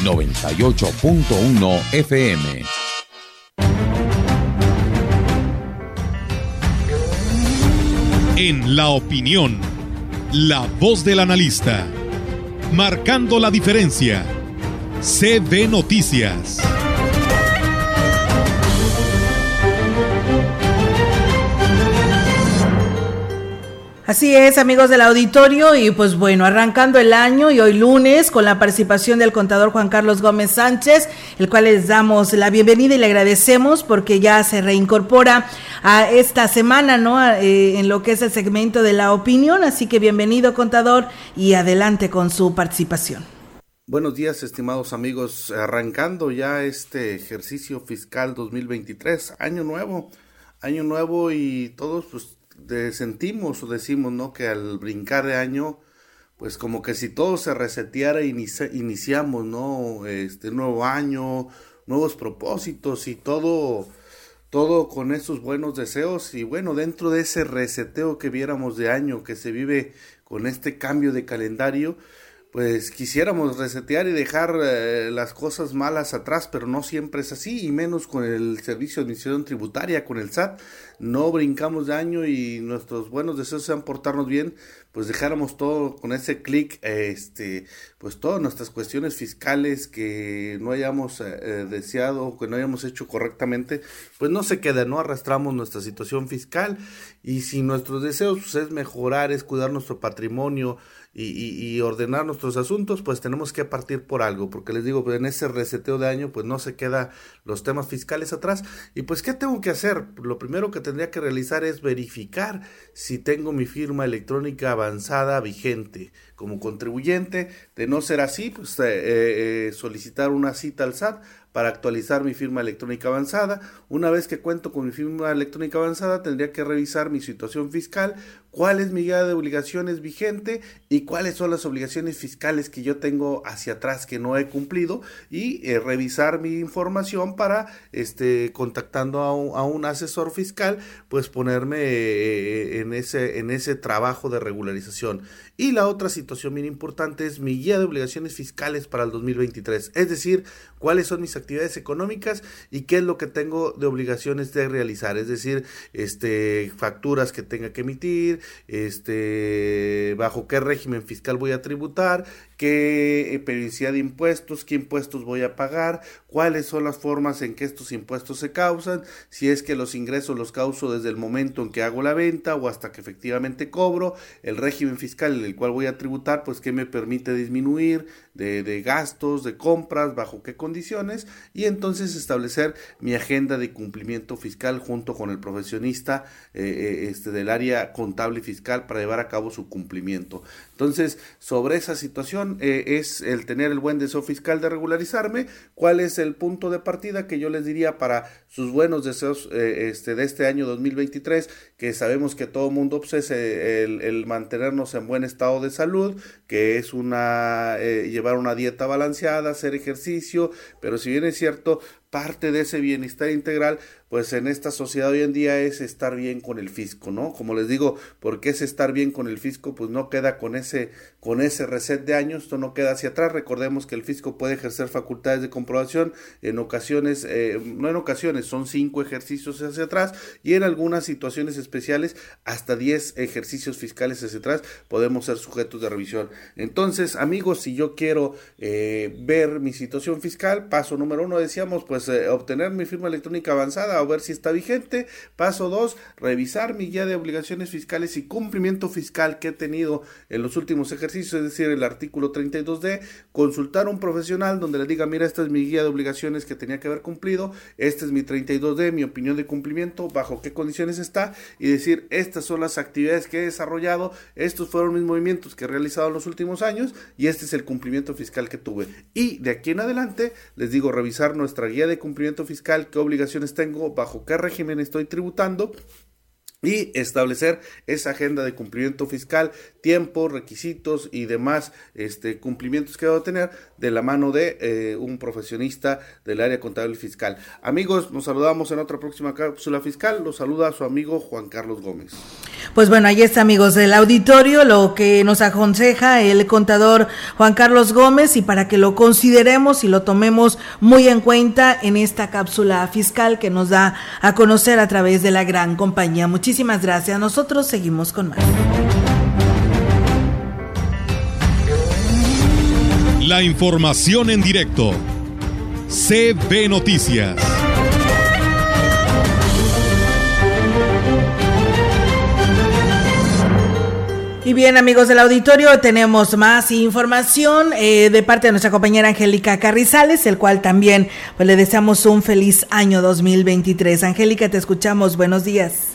98.1 FM. En la opinión, la voz del analista, marcando la diferencia. CB Noticias. Así es, amigos del auditorio, y pues bueno, arrancando el año y hoy lunes con la participación del contador Juan Carlos Gómez Sánchez, el cual les damos la bienvenida y le agradecemos porque ya se reincorpora a esta semana, ¿no? Eh, en lo que es el segmento de la opinión, así que bienvenido contador y adelante con su participación. Buenos días, estimados amigos, arrancando ya este ejercicio fiscal 2023, año nuevo, año nuevo y todos pues sentimos o decimos, ¿no? Que al brincar de año, pues como que si todo se reseteara, iniciamos, ¿no? Este nuevo año, nuevos propósitos y todo, todo con esos buenos deseos. Y bueno, dentro de ese reseteo que viéramos de año, que se vive con este cambio de calendario, pues quisiéramos resetear y dejar eh, las cosas malas atrás, pero no siempre es así, y menos con el Servicio de Administración Tributaria, con el SAT. No brincamos de año y nuestros buenos deseos sean portarnos bien, pues dejáramos todo con ese clic, este, pues todas nuestras cuestiones fiscales que no hayamos eh, eh, deseado, que no hayamos hecho correctamente, pues no se queda, no arrastramos nuestra situación fiscal y si nuestros deseos pues, es mejorar, es cuidar nuestro patrimonio, y, ordenar nuestros asuntos, pues tenemos que partir por algo, porque les digo, en ese reseteo de año, pues no se queda los temas fiscales atrás. Y pues, ¿qué tengo que hacer? Lo primero que tendría que realizar es verificar si tengo mi firma electrónica avanzada vigente como contribuyente. De no ser así, pues eh, eh, solicitar una cita al SAT para actualizar mi firma electrónica avanzada. Una vez que cuento con mi firma electrónica avanzada, tendría que revisar mi situación fiscal, cuál es mi guía de obligaciones vigente y cuáles son las obligaciones fiscales que yo tengo hacia atrás que no he cumplido y eh, revisar mi información para, este, contactando a un, asesor fiscal, pues ponerme eh, en, ese, en ese trabajo de regularización. Y la otra situación bien importante es mi guía de obligaciones fiscales para el 2023, es decir, cuáles son mis actividades económicas y qué es lo que tengo de obligaciones de realizar, es decir, este, facturas que tenga que emitir, este, bajo qué régimen fiscal voy a tributar, qué eh, periodicidad de impuestos, qué impuestos voy a pagar, cuáles son las formas en que estos impuestos se causan, si es que los ingresos los causo desde el momento en que hago la venta o hasta que efectivamente cobro, el régimen fiscal en el cual voy a tributar, pues qué me permite disminuir de, gastos, de compras, bajo qué condiciones, y entonces establecer mi agenda de cumplimiento fiscal junto con el profesionista eh, eh, este, del área contable y fiscal para llevar a cabo su cumplimiento. Entonces, sobre esa situación eh, es el tener el buen deseo fiscal de regularizarme. ¿Cuál es el punto de partida que yo les diría para sus buenos deseos eh, este, de este año 2023? Que sabemos que todo mundo obsese el, el, mantenernos en buen estado de salud, que es una eh, llevar una dieta balanceada, hacer ejercicio, pero si bien es cierto, parte de ese bienestar integral pues en esta sociedad hoy en día es estar bien con el fisco, ¿no? Como les digo, porque es estar bien con el fisco, pues no queda con ese, con ese reset de años, esto no queda hacia atrás. Recordemos que el fisco puede ejercer facultades de comprobación en ocasiones, eh, no en ocasiones, son cinco ejercicios hacia atrás y en algunas situaciones especiales hasta diez ejercicios fiscales hacia atrás podemos ser sujetos de revisión. Entonces, amigos, si yo quiero eh, ver mi situación fiscal, paso número uno, decíamos, pues eh, obtener mi firma electrónica avanzada ver si está vigente. Paso 2, revisar mi guía de obligaciones fiscales y cumplimiento fiscal que he tenido en los últimos ejercicios, es decir, el artículo 32D, consultar a un profesional donde le diga, mira, esta es mi guía de obligaciones que tenía que haber cumplido, este es mi 32D, mi opinión de cumplimiento, bajo qué condiciones está, y decir, estas son las actividades que he desarrollado, estos fueron mis movimientos que he realizado en los últimos años, y este es el cumplimiento fiscal que tuve. Y de aquí en adelante, les digo, revisar nuestra guía de cumplimiento fiscal, qué obligaciones tengo, bajo qué régimen estoy tributando y establecer esa agenda de cumplimiento fiscal, tiempo, requisitos y demás este, cumplimientos que debo tener de la mano de eh, un profesionista del área contable fiscal. Amigos, nos saludamos en otra próxima cápsula fiscal. Los saluda su amigo Juan Carlos Gómez. Pues bueno, ahí está, amigos del auditorio, lo que nos aconseja el contador Juan Carlos Gómez y para que lo consideremos y lo tomemos muy en cuenta en esta cápsula fiscal que nos da a conocer a través de la gran compañía. Muchísimas gracias. Nosotros seguimos con más. La información en directo. CB Noticias. Y bien, amigos del auditorio, tenemos más información eh, de parte de nuestra compañera Angélica Carrizales, el cual también pues, le deseamos un feliz año 2023. Angélica, te escuchamos. Buenos días.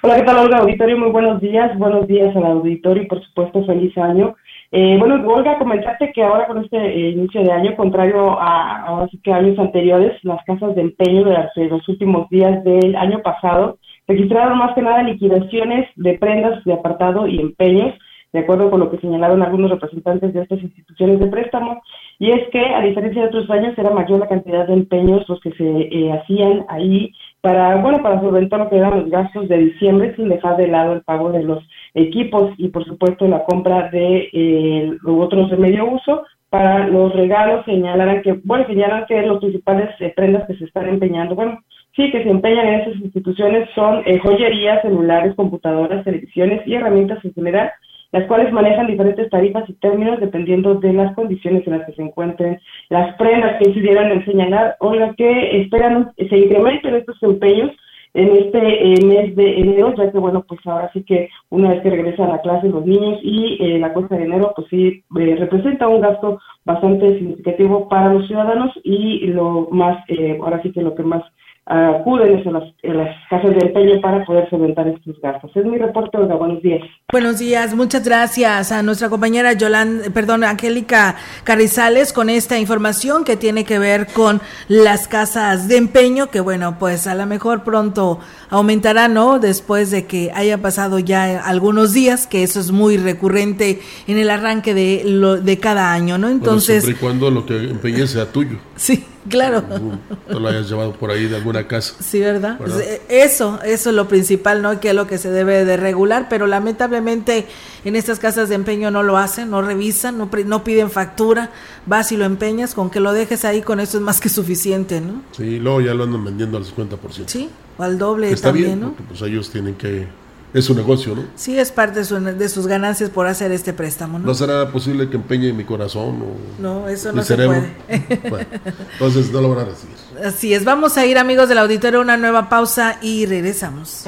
Hola, ¿qué tal, Olga? Auditorio, muy buenos días. Buenos días al auditorio y, por supuesto, feliz año. Eh, bueno, Olga, comentarte que ahora con este eh, inicio de año, contrario a, que años anteriores, las casas de empeño de, los últimos días del año pasado registraron más que nada liquidaciones de prendas de apartado y empeños, de acuerdo con lo que señalaron algunos representantes de estas instituciones de préstamo, y es que, a diferencia de otros años, era mayor la cantidad de empeños los que se eh, hacían ahí para, bueno, para solventar que eran los gastos de diciembre sin dejar de lado el pago de los equipos y, por supuesto, la compra de eh, otros de medio uso. Para los regalos señalarán que, bueno, señalan que los principales eh, prendas que se están empeñando, bueno, sí, que se empeñan en esas instituciones son eh, joyerías, celulares, computadoras, televisiones y herramientas en general, las cuales manejan diferentes tarifas y términos dependiendo de las condiciones en las que se encuentren. Las prendas que incidieron en señalar, las que esperan se incrementen estos empeños en este eh, mes de enero, ya que bueno, pues ahora sí que una vez que regresan a clase los niños y eh, la cuesta de enero, pues sí eh, representa un gasto bastante significativo para los ciudadanos y lo más, ahora sí que lo que más acuden a las, a las casas de empeño para poder solventar estos gastos. Es mi reporte, Olga. Buenos días. Buenos días, muchas gracias a nuestra compañera Yolanda, perdón, Angélica Carrizales con esta información que tiene que ver con las casas de empeño, que bueno, pues a lo mejor pronto aumentará, ¿no? Después de que haya pasado ya algunos días, que eso es muy recurrente en el arranque de, lo, de cada año, ¿no? Entonces... siempre y cuando lo que empeñe sea tuyo. Sí, claro. No lo hayas llevado por ahí de alguna casa. Sí, ¿verdad? Eso, eso es lo principal, ¿no? Que es lo que se debe de regular, pero lamentablemente en estas casas de empeño no lo hacen, no revisan, no, no piden factura, vas y lo empeñas, con que lo dejes ahí, con eso es más que suficiente, ¿no? Sí, luego ya lo andan vendiendo al 50%. Sí, o al doble Está también, bien, ¿no? pues ellos tienen que es su negocio, ¿no? Sí, es parte de, sus ganancias por hacer este préstamo, ¿no? ¿No será posible que empeñe mi corazón o No, eso no se puede. entonces no lo van a recibir. Así es, vamos a ir amigos del auditorio a una nueva pausa y regresamos.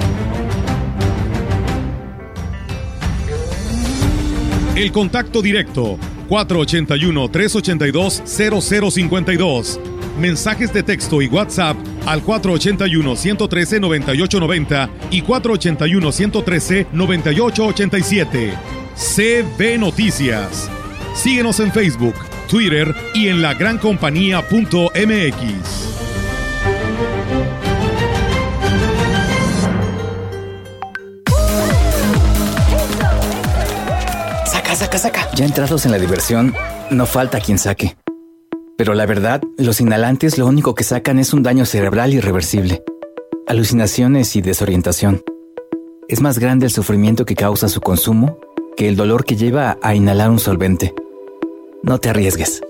El contacto directo 481-382-0052. Mensajes de texto y WhatsApp al 481-113-9890 y 481-113-9887. CB Noticias. Síguenos en Facebook, Twitter y en la lagrancompañía.mx. saca, saca. Ya entrados en la diversión, no falta quien saque. Pero la verdad, los inhalantes lo único que sacan es un daño cerebral irreversible, alucinaciones y desorientación. Es más grande el sufrimiento que causa su consumo que el dolor que lleva a inhalar un solvente. No te arriesgues.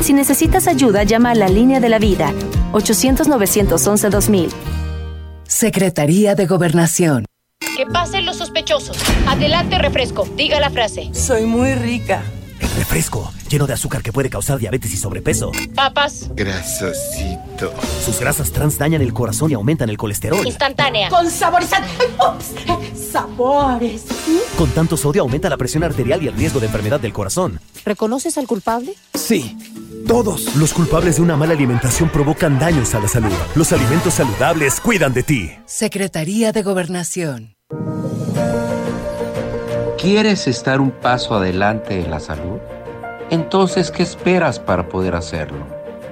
Si necesitas ayuda, llama a la línea de la vida, 800-911-2000. Secretaría de Gobernación. Que pasen los sospechosos. Adelante, refresco. Diga la frase. Soy muy rica. El refresco, lleno de azúcar que puede causar diabetes y sobrepeso. Papas. Grasosito. Sus grasas trans dañan el corazón y aumentan el colesterol. Instantánea. Con saborizante. Sabores. Con tanto sodio aumenta la presión arterial y el riesgo de enfermedad del corazón. ¿Reconoces al culpable? Sí. Todos los culpables de una mala alimentación provocan daños a la salud. Los alimentos saludables cuidan de ti. Secretaría de Gobernación. ¿Quieres estar un paso adelante en la salud? Entonces, ¿qué esperas para poder hacerlo?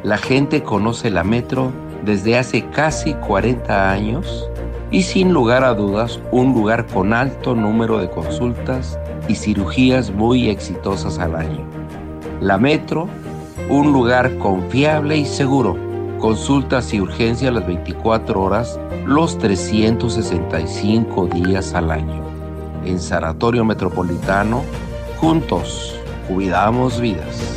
La gente conoce la Metro desde hace casi 40 años y sin lugar a dudas un lugar con alto número de consultas y cirugías muy exitosas al año. La Metro, un lugar confiable y seguro. Consultas y urgencias las 24 horas, los 365 días al año en Sanatorio Metropolitano, juntos cuidamos vidas.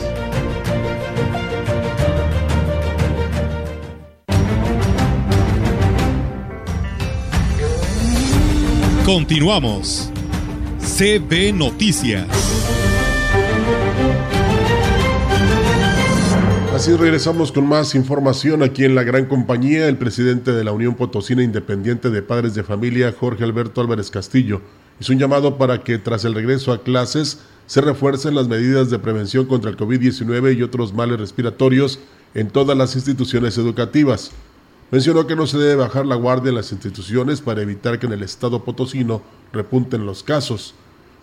Continuamos. CB Noticias. Así regresamos con más información aquí en la gran compañía. El presidente de la Unión Potosina Independiente de Padres de Familia, Jorge Alberto Álvarez Castillo, Hizo un llamado para que tras el regreso a clases se refuercen las medidas de prevención contra el COVID-19 y otros males respiratorios en todas las instituciones educativas. Mencionó que no se debe bajar la guardia en las instituciones para evitar que en el estado potosino repunten los casos.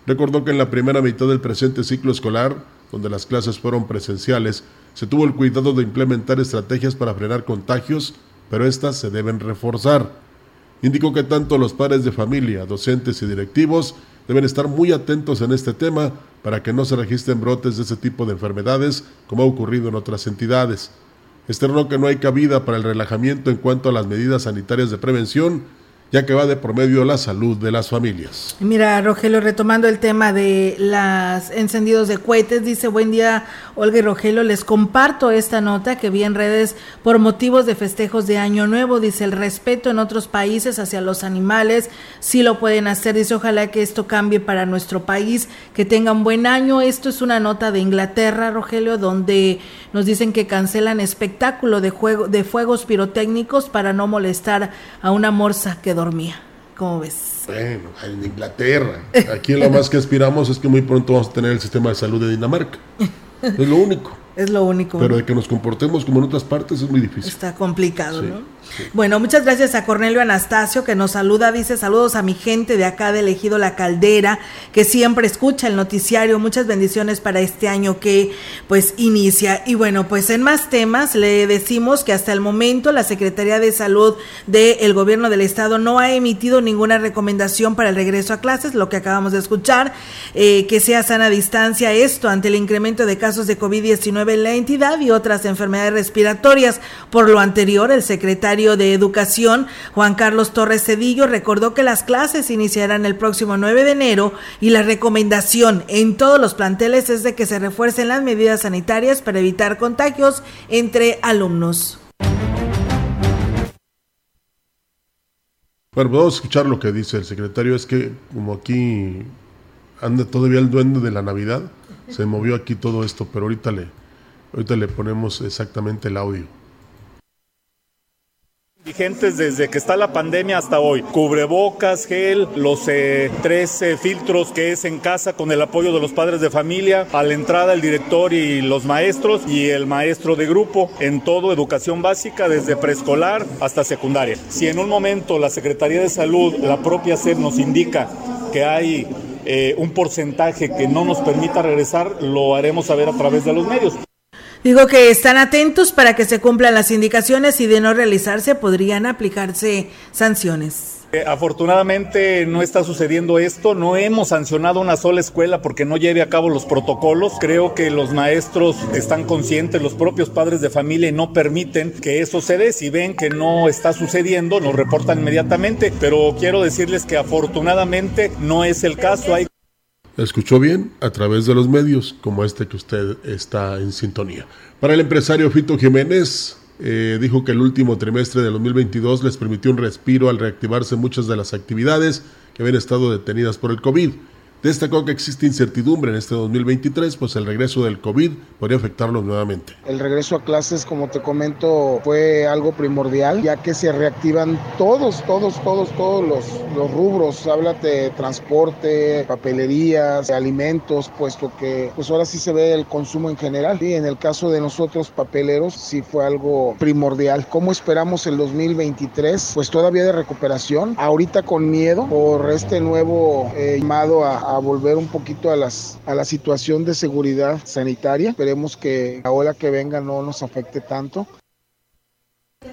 Recordó que en la primera mitad del presente ciclo escolar, donde las clases fueron presenciales, se tuvo el cuidado de implementar estrategias para frenar contagios, pero estas se deben reforzar. Indicó que tanto los padres de familia, docentes y directivos deben estar muy atentos en este tema para que no se registren brotes de ese tipo de enfermedades como ha ocurrido en otras entidades. Externó que no hay cabida para el relajamiento en cuanto a las medidas sanitarias de prevención ya que va de promedio la salud de las familias. Mira, Rogelio, retomando el tema de los encendidos de cohetes, dice, buen día, Olga y Rogelio, les comparto esta nota que vi en redes por motivos de festejos de Año Nuevo, dice, el respeto en otros países hacia los animales, sí lo pueden hacer, dice, ojalá que esto cambie para nuestro país, que tenga un buen año, esto es una nota de Inglaterra, Rogelio, donde nos dicen que cancelan espectáculo de, juego, de fuegos pirotécnicos para no molestar a una morsa que dormía. ¿Cómo ves? Bueno, en Inglaterra. Aquí lo más que aspiramos es que muy pronto vamos a tener el sistema de salud de Dinamarca. Es lo único. Es lo único. Pero de que nos comportemos como en otras partes es muy difícil. Está complicado, ¿no? Bueno, muchas gracias a Cornelio Anastasio que nos saluda, dice saludos a mi gente de acá de Elegido La Caldera, que siempre escucha el noticiario, muchas bendiciones para este año que pues inicia. Y bueno, pues en más temas le decimos que hasta el momento la Secretaría de Salud del Gobierno del Estado no ha emitido ninguna recomendación para el regreso a clases, lo que acabamos de escuchar, eh, que sea sana distancia, esto ante el incremento de casos de COVID-19 la entidad y otras enfermedades respiratorias. Por lo anterior, el secretario de Educación, Juan Carlos Torres Cedillo, recordó que las clases iniciarán el próximo 9 de enero y la recomendación en todos los planteles es de que se refuercen las medidas sanitarias para evitar contagios entre alumnos. Bueno, vamos a escuchar lo que dice el secretario. Es que como aquí anda todavía el duende de la Navidad, se movió aquí todo esto, pero ahorita le, ahorita le ponemos exactamente el audio vigentes desde que está la pandemia hasta hoy. Cubrebocas, gel, los eh, tres filtros que es en casa con el apoyo de los padres de familia, a la entrada el director y los maestros y el maestro de grupo en todo educación básica desde preescolar hasta secundaria. Si en un momento la Secretaría de Salud, la propia SED nos indica que hay eh, un porcentaje que no nos permita regresar, lo haremos saber a través de los medios. Digo que están atentos para que se cumplan las indicaciones y de no realizarse podrían aplicarse sanciones. Eh, afortunadamente no está sucediendo esto, no hemos sancionado una sola escuela porque no lleve a cabo los protocolos. Creo que los maestros están conscientes, los propios padres de familia no permiten que eso se dé. Si ven que no está sucediendo, nos reportan inmediatamente, pero quiero decirles que afortunadamente no es el caso. Hay escuchó bien a través de los medios como este que usted está en sintonía. Para el empresario Fito Jiménez, eh, dijo que el último trimestre de 2022 les permitió un respiro al reactivarse muchas de las actividades que habían estado detenidas por el COVID. Destacó que existe incertidumbre en este 2023, pues el regreso del COVID podría afectarlos nuevamente. El regreso a clases, como te comento, fue algo primordial, ya que se reactivan todos, todos, todos, todos los, los rubros. Háblate transporte, papelerías, alimentos, puesto que pues ahora sí se ve el consumo en general. Y en el caso de nosotros, papeleros, sí fue algo primordial. ¿Cómo esperamos el 2023? Pues todavía de recuperación. Ahorita con miedo por este nuevo eh, llamado a volver un poquito a, las, a la situación de seguridad sanitaria. Esperemos que la ola que venga no nos afecte tanto.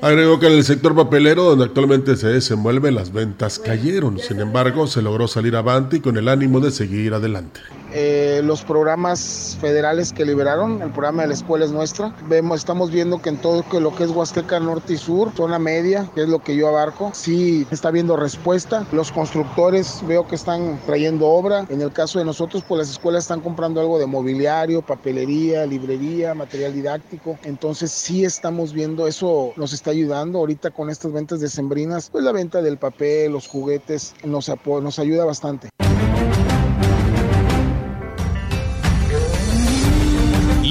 Agregó que en el sector papelero, donde actualmente se desenvuelve, las ventas cayeron. Sin embargo, se logró salir avante y con el ánimo de seguir adelante. Eh, los programas federales que liberaron, el programa de la escuela es nuestra. Vemos, estamos viendo que en todo lo que es Huasteca Norte y Sur, zona media, que es lo que yo abarco, sí está viendo respuesta. Los constructores veo que están trayendo obra. En el caso de nosotros, pues las escuelas están comprando algo de mobiliario, papelería, librería, material didáctico. Entonces sí estamos viendo, eso nos está ayudando ahorita con estas ventas de sembrinas, pues la venta del papel, los juguetes, nos, nos ayuda bastante.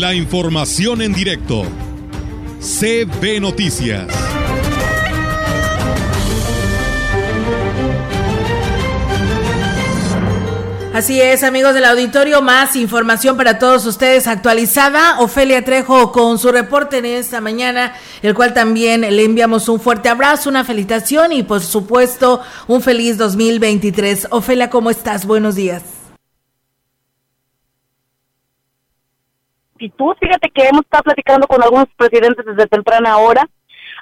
La información en directo. CB Noticias. Así es, amigos del auditorio, más información para todos ustedes actualizada. Ofelia Trejo con su reporte en esta mañana, el cual también le enviamos un fuerte abrazo, una felicitación y por supuesto un feliz 2023. Ofelia, ¿cómo estás? Buenos días. Fíjate que hemos estado platicando con algunos presidentes desde temprana hora.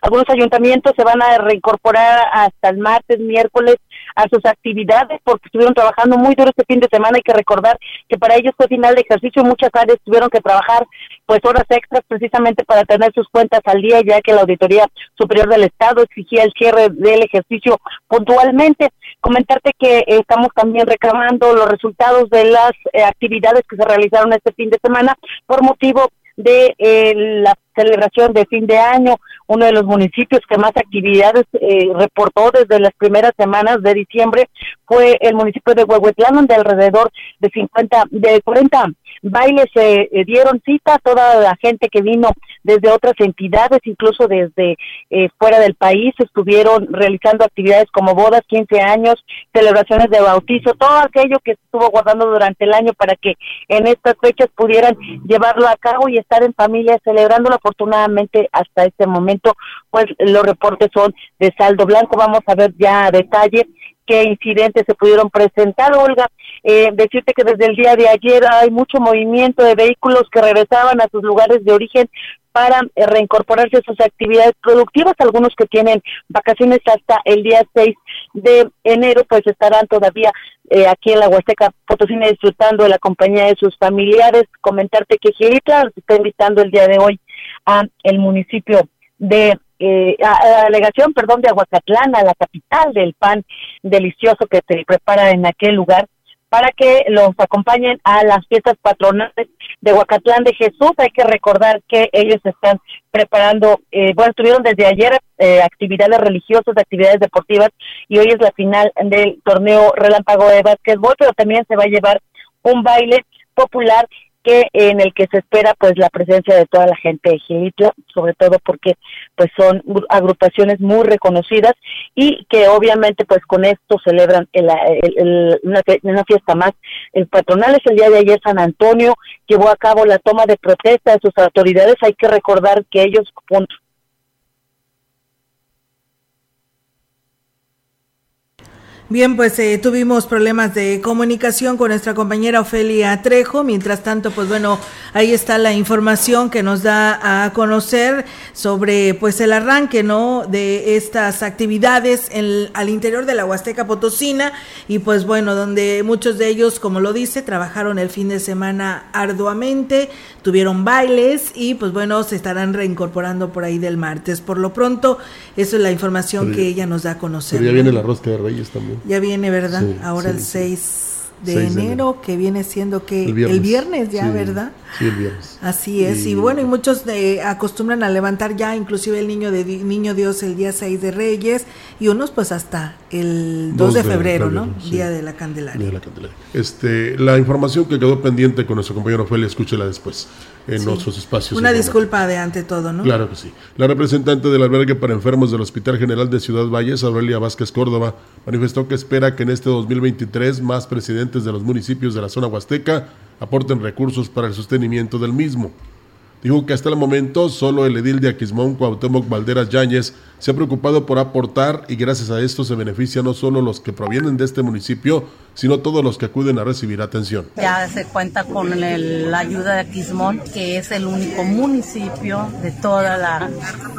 Algunos ayuntamientos se van a reincorporar hasta el martes, miércoles a sus actividades porque estuvieron trabajando muy duro este fin de semana. Hay que recordar que para ellos fue final de ejercicio. Muchas áreas tuvieron que trabajar pues horas extras precisamente para tener sus cuentas al día, ya que la Auditoría Superior del Estado exigía el cierre del ejercicio puntualmente. Comentarte que estamos también reclamando los resultados de las eh, actividades que se realizaron este fin de semana por motivo de eh, la celebración de fin de año, uno de los municipios que más actividades eh, reportó desde las primeras semanas de diciembre fue el municipio de Huehuetlán, donde alrededor de 50, de 40 bailes se eh, dieron cita a toda la gente que vino desde otras entidades, incluso desde eh, fuera del país, estuvieron realizando actividades como bodas, 15 años, celebraciones de bautizo, todo aquello que estuvo guardando durante el año para que en estas fechas pudieran llevarlo a cabo y estar en familia celebrándolo. Afortunadamente, hasta este momento, pues los reportes son de saldo blanco. Vamos a ver ya a detalle qué incidentes se pudieron presentar, Olga. Eh, decirte que desde el día de ayer hay mucho movimiento de vehículos que regresaban a sus lugares de origen para eh, reincorporarse a sus actividades productivas. Algunos que tienen vacaciones hasta el día 6 de enero, pues estarán todavía eh, aquí en la Huasteca Potosina disfrutando de la compañía de sus familiares. Comentarte que Gilitla está invitando el día de hoy a el municipio de eh, a, la delegación, perdón, de Aguacatlán, a la capital del pan delicioso que se prepara en aquel lugar, para que los acompañen a las fiestas patronales de Huacatlán de Jesús. Hay que recordar que ellos están preparando, eh, bueno, estuvieron desde ayer eh, actividades religiosas, actividades deportivas, y hoy es la final del torneo relámpago de básquetbol, pero también se va a llevar un baile popular que en el que se espera pues la presencia de toda la gente de Gilitla, sobre todo porque pues son agrupaciones muy reconocidas y que obviamente pues con esto celebran una, fiesta más. El patronal es el día de ayer San Antonio llevó a cabo la toma de protesta de sus autoridades, hay que recordar que ellos Bien, pues eh, tuvimos problemas de comunicación con nuestra compañera Ofelia Trejo. Mientras tanto, pues bueno, ahí está la información que nos da a conocer sobre pues el arranque, ¿no? De estas actividades en, al interior de la Huasteca Potosina y pues bueno, donde muchos de ellos, como lo dice, trabajaron el fin de semana arduamente, tuvieron bailes y pues bueno, se estarán reincorporando por ahí del martes. Por lo pronto, eso es la información que ella nos da a conocer. Pero ya viene la rosca de Reyes también. Ya viene, ¿verdad? Ahora el 6 de, enero, que viene siendo que el viernes, ya, ¿verdad? Sí, el viernes. Así es. Y, bueno, y muchos de, acostumbran a levantar ya inclusive el niño de niño Dios el día 6 de Reyes y unos pues hasta el 2, de, febrero, ¿no? Día de la Candelaria. Día de la Candelaria. Este, la información que quedó pendiente con nuestro compañero Ophelia, escúchela después en nuestros espacios. Una disculpa de ante todo, ¿no? Claro que sí. La representante del albergue para enfermos del Hospital General de Ciudad Valles, Aurelia Vázquez Córdoba, manifestó que espera que en este 2023 más presidentes de los municipios de la zona huasteca aporten recursos para el sostenimiento del mismo. Dijo que hasta el momento solo el edil de Aquismón, Cuauhtémoc Valderas Yáñez, se ha preocupado por aportar y gracias a esto se benefician no solo los que provienen de este municipio, sino todos los que acuden a recibir atención. Ya se cuenta con la ayuda de Aquismón, que es el único municipio de toda la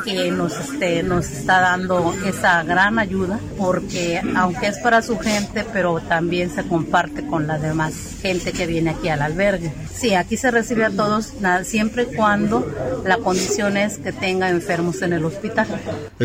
que nos, este, nos está dando esa gran ayuda, porque aunque es para su gente, pero también se comparte con la demás gente que viene aquí al albergue. Sí, aquí se recibe a todos, siempre y cuando la condición es que tenga enfermos en el hospital.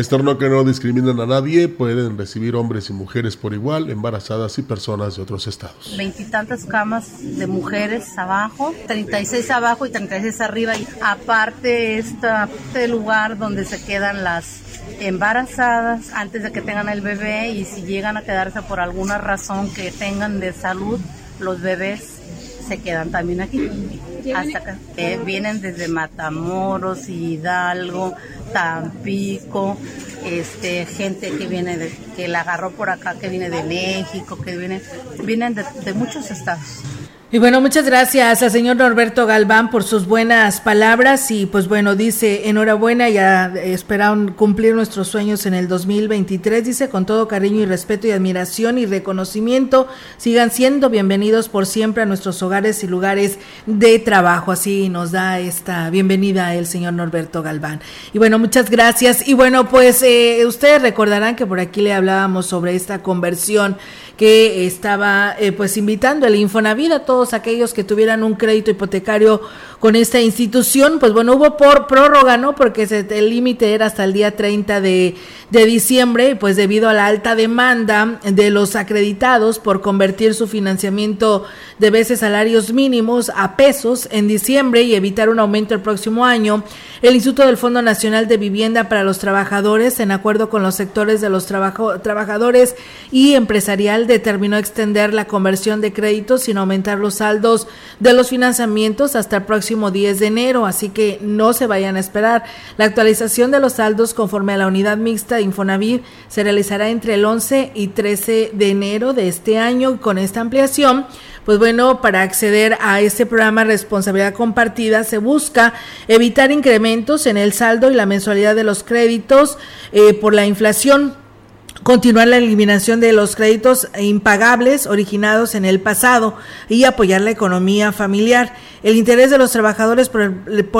Externo que no discriminan a nadie, pueden recibir hombres y mujeres por igual, embarazadas y personas de otros estados. Veintitantas camas de mujeres abajo, 36 abajo y 36 arriba. Y aparte este lugar donde se quedan las embarazadas antes de que tengan el bebé y si llegan a quedarse por alguna razón que tengan de salud, los bebés se quedan también aquí. Hasta acá. vienen desde Matamoros, Hidalgo, Tampico, este, gente que viene de, que la agarró por acá, que viene de México, que viene, vienen de, de muchos estados. Y bueno, muchas gracias al señor Norberto Galván por sus buenas palabras y pues bueno, dice enhorabuena, ya esperaron cumplir nuestros sueños en el 2023, dice con todo cariño y respeto y admiración y reconocimiento, sigan siendo bienvenidos por siempre a nuestros hogares y lugares de trabajo, así nos da esta bienvenida el señor Norberto Galván. Y bueno, muchas gracias y bueno, pues eh, ustedes recordarán que por aquí le hablábamos sobre esta conversión que estaba eh, pues invitando el Infonavit a todos aquellos que tuvieran un crédito hipotecario con esta institución. Pues bueno, hubo por prórroga, ¿no? Porque el límite era hasta el día 30 de, de diciembre, pues debido a la alta demanda de los acreditados por convertir su financiamiento de veces salarios mínimos a pesos en diciembre y evitar un aumento el próximo año, el Instituto del Fondo Nacional de Vivienda para los Trabajadores, en acuerdo con los sectores de los trabajadores y empresarial, determinó extender la conversión de créditos sin aumentar los saldos de los financiamientos hasta el próximo 10 de enero, así que no se vayan a esperar. La actualización de los saldos conforme a la unidad mixta de Infonavit se realizará entre el 11 y 13 de enero de este año con esta ampliación pues bueno, para acceder a este programa responsabilidad compartida se busca evitar incrementos en el saldo y la mensualidad de los créditos eh, por la inflación continuar la eliminación de los créditos impagables originados en el pasado y apoyar la economía familiar. El interés de los trabajadores por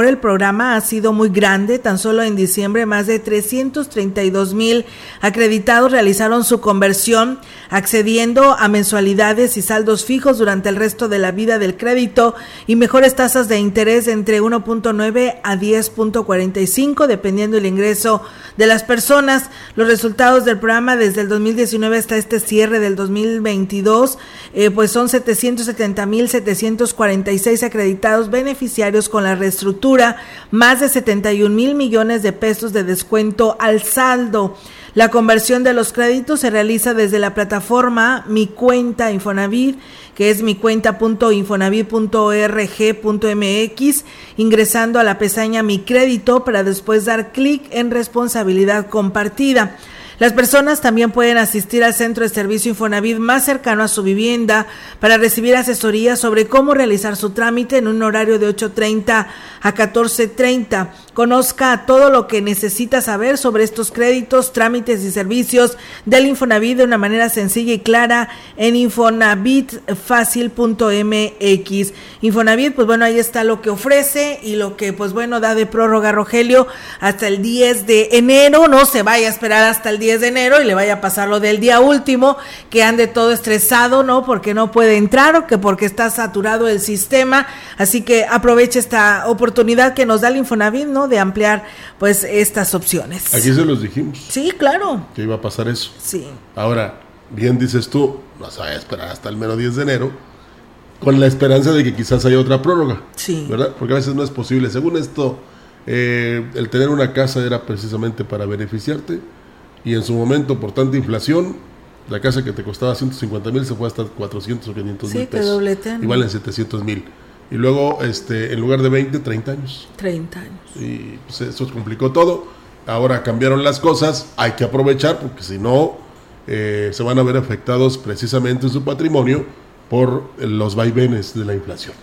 el, programa ha sido muy grande. Tan solo en diciembre más de 332 mil acreditados realizaron su conversión accediendo a mensualidades y saldos fijos durante el resto de la vida del crédito y mejores tasas de interés entre 1.9 a 10.45 dependiendo el ingreso de las personas. Los resultados del programa desde el 2019 hasta este cierre del 2022 eh, pues son 770 mil 746 acreditados beneficiarios con la reestructura, más de 71 mil millones de pesos de descuento al saldo. La conversión de los créditos se realiza desde la plataforma Mi Cuenta Infonavit, que es mi cuenta.infonavit.org.mx, ingresando a la pestaña Mi Crédito para después dar clic en responsabilidad compartida. Las personas también pueden asistir al centro de servicio Infonavit más cercano a su vivienda para recibir asesoría sobre cómo realizar su trámite en un horario de 8.30 a 14.30. Conozca todo lo que necesita saber sobre estos créditos, trámites y servicios del Infonavit de una manera sencilla y clara en infonavitfacil.mx. Infonavit, pues bueno, ahí está lo que ofrece y lo que, pues bueno, da de prórroga Rogelio hasta el 10 de enero. No se vaya a esperar hasta el 10 10 de enero y le vaya a pasar lo del día último, que ande todo estresado, ¿no? Porque no puede entrar o que porque está saturado el sistema. Así que aproveche esta oportunidad que nos da el Infonavit, ¿no? De ampliar pues estas opciones. Aquí se los dijimos. Sí, claro. Que iba a pasar eso. Sí. Ahora, bien dices tú, vaya a esperar hasta el menos 10 de enero con la esperanza de que quizás haya otra prórroga. Sí. ¿Verdad? Porque a veces no es posible. Según esto, eh, el tener una casa era precisamente para beneficiarte y en su momento por tanta inflación, la casa que te costaba 150 mil se fue hasta 400 o 500 mil pesos. Y valen 700 mil. Y luego, este, en lugar de 20, 30 años. 30 años. Y pues, eso complicó todo. Ahora cambiaron las cosas, hay que aprovechar porque si no, eh, se van a ver afectados precisamente su patrimonio por los vaivenes de la inflación.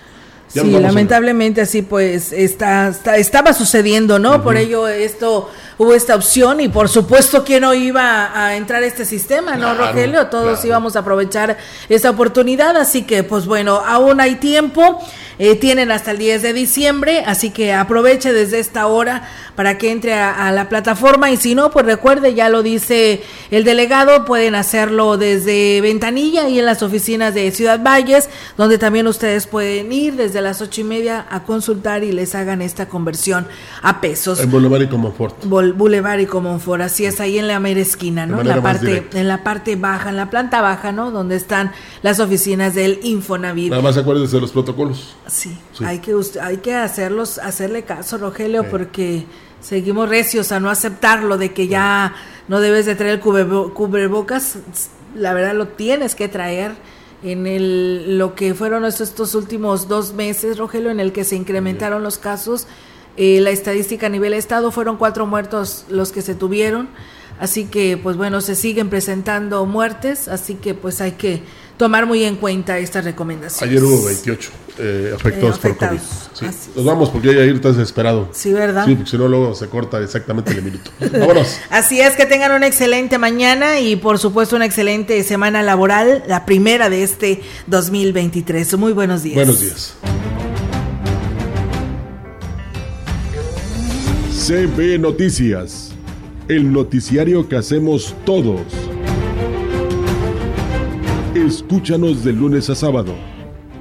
sí, lamentablemente así pues está, estaba sucediendo, ¿no? Por ello esto hubo esta opción y por supuesto que no iba a entrar este sistema, ¿no, Rogelio? Todos íbamos a aprovechar esta oportunidad, así que pues bueno, aún hay tiempo, eh, tienen hasta el 10 de diciembre, así que aproveche desde esta hora para que entre a, la plataforma y si no, pues recuerde, ya lo dice el delegado, pueden hacerlo desde Ventanilla y en las oficinas de Ciudad Valles, donde también ustedes pueden ir desde las ocho y media a consultar y les hagan esta conversión a pesos. En Boulevard y Comfort. Boulevard y Comonfort, así es ahí en la mera esquina, ¿no? En la parte, en la parte baja, en la planta baja, ¿no? Donde están las oficinas del Infonavit. Nada más acuérdense de los protocolos. Sí, hay que hay que hacerlos, hacerle caso, Rogelio, porque seguimos recios a no aceptarlo de que ya no debes de traer el cubrebocas, la verdad lo tienes que traer en el lo que fueron estos, estos últimos dos meses, Rogelio, en el que se incrementaron los casos. Eh, la estadística a nivel estado fueron cuatro muertos los que se tuvieron, así que pues bueno, se siguen presentando muertes, así que pues hay que tomar muy en cuenta estas recomendaciones. Ayer hubo 28 eh, afectados, por COVID. Nos vamos porque ya ir estás desesperado. Sí, ¿verdad? Sí, porque si no luego se corta exactamente el minuto. Vámonos. Así es, que tengan una excelente mañana y por supuesto una excelente semana laboral, la primera de este 2023. Muy buenos días. Buenos días. CB Noticias, el noticiario que hacemos todos. Escúchanos de lunes a sábado,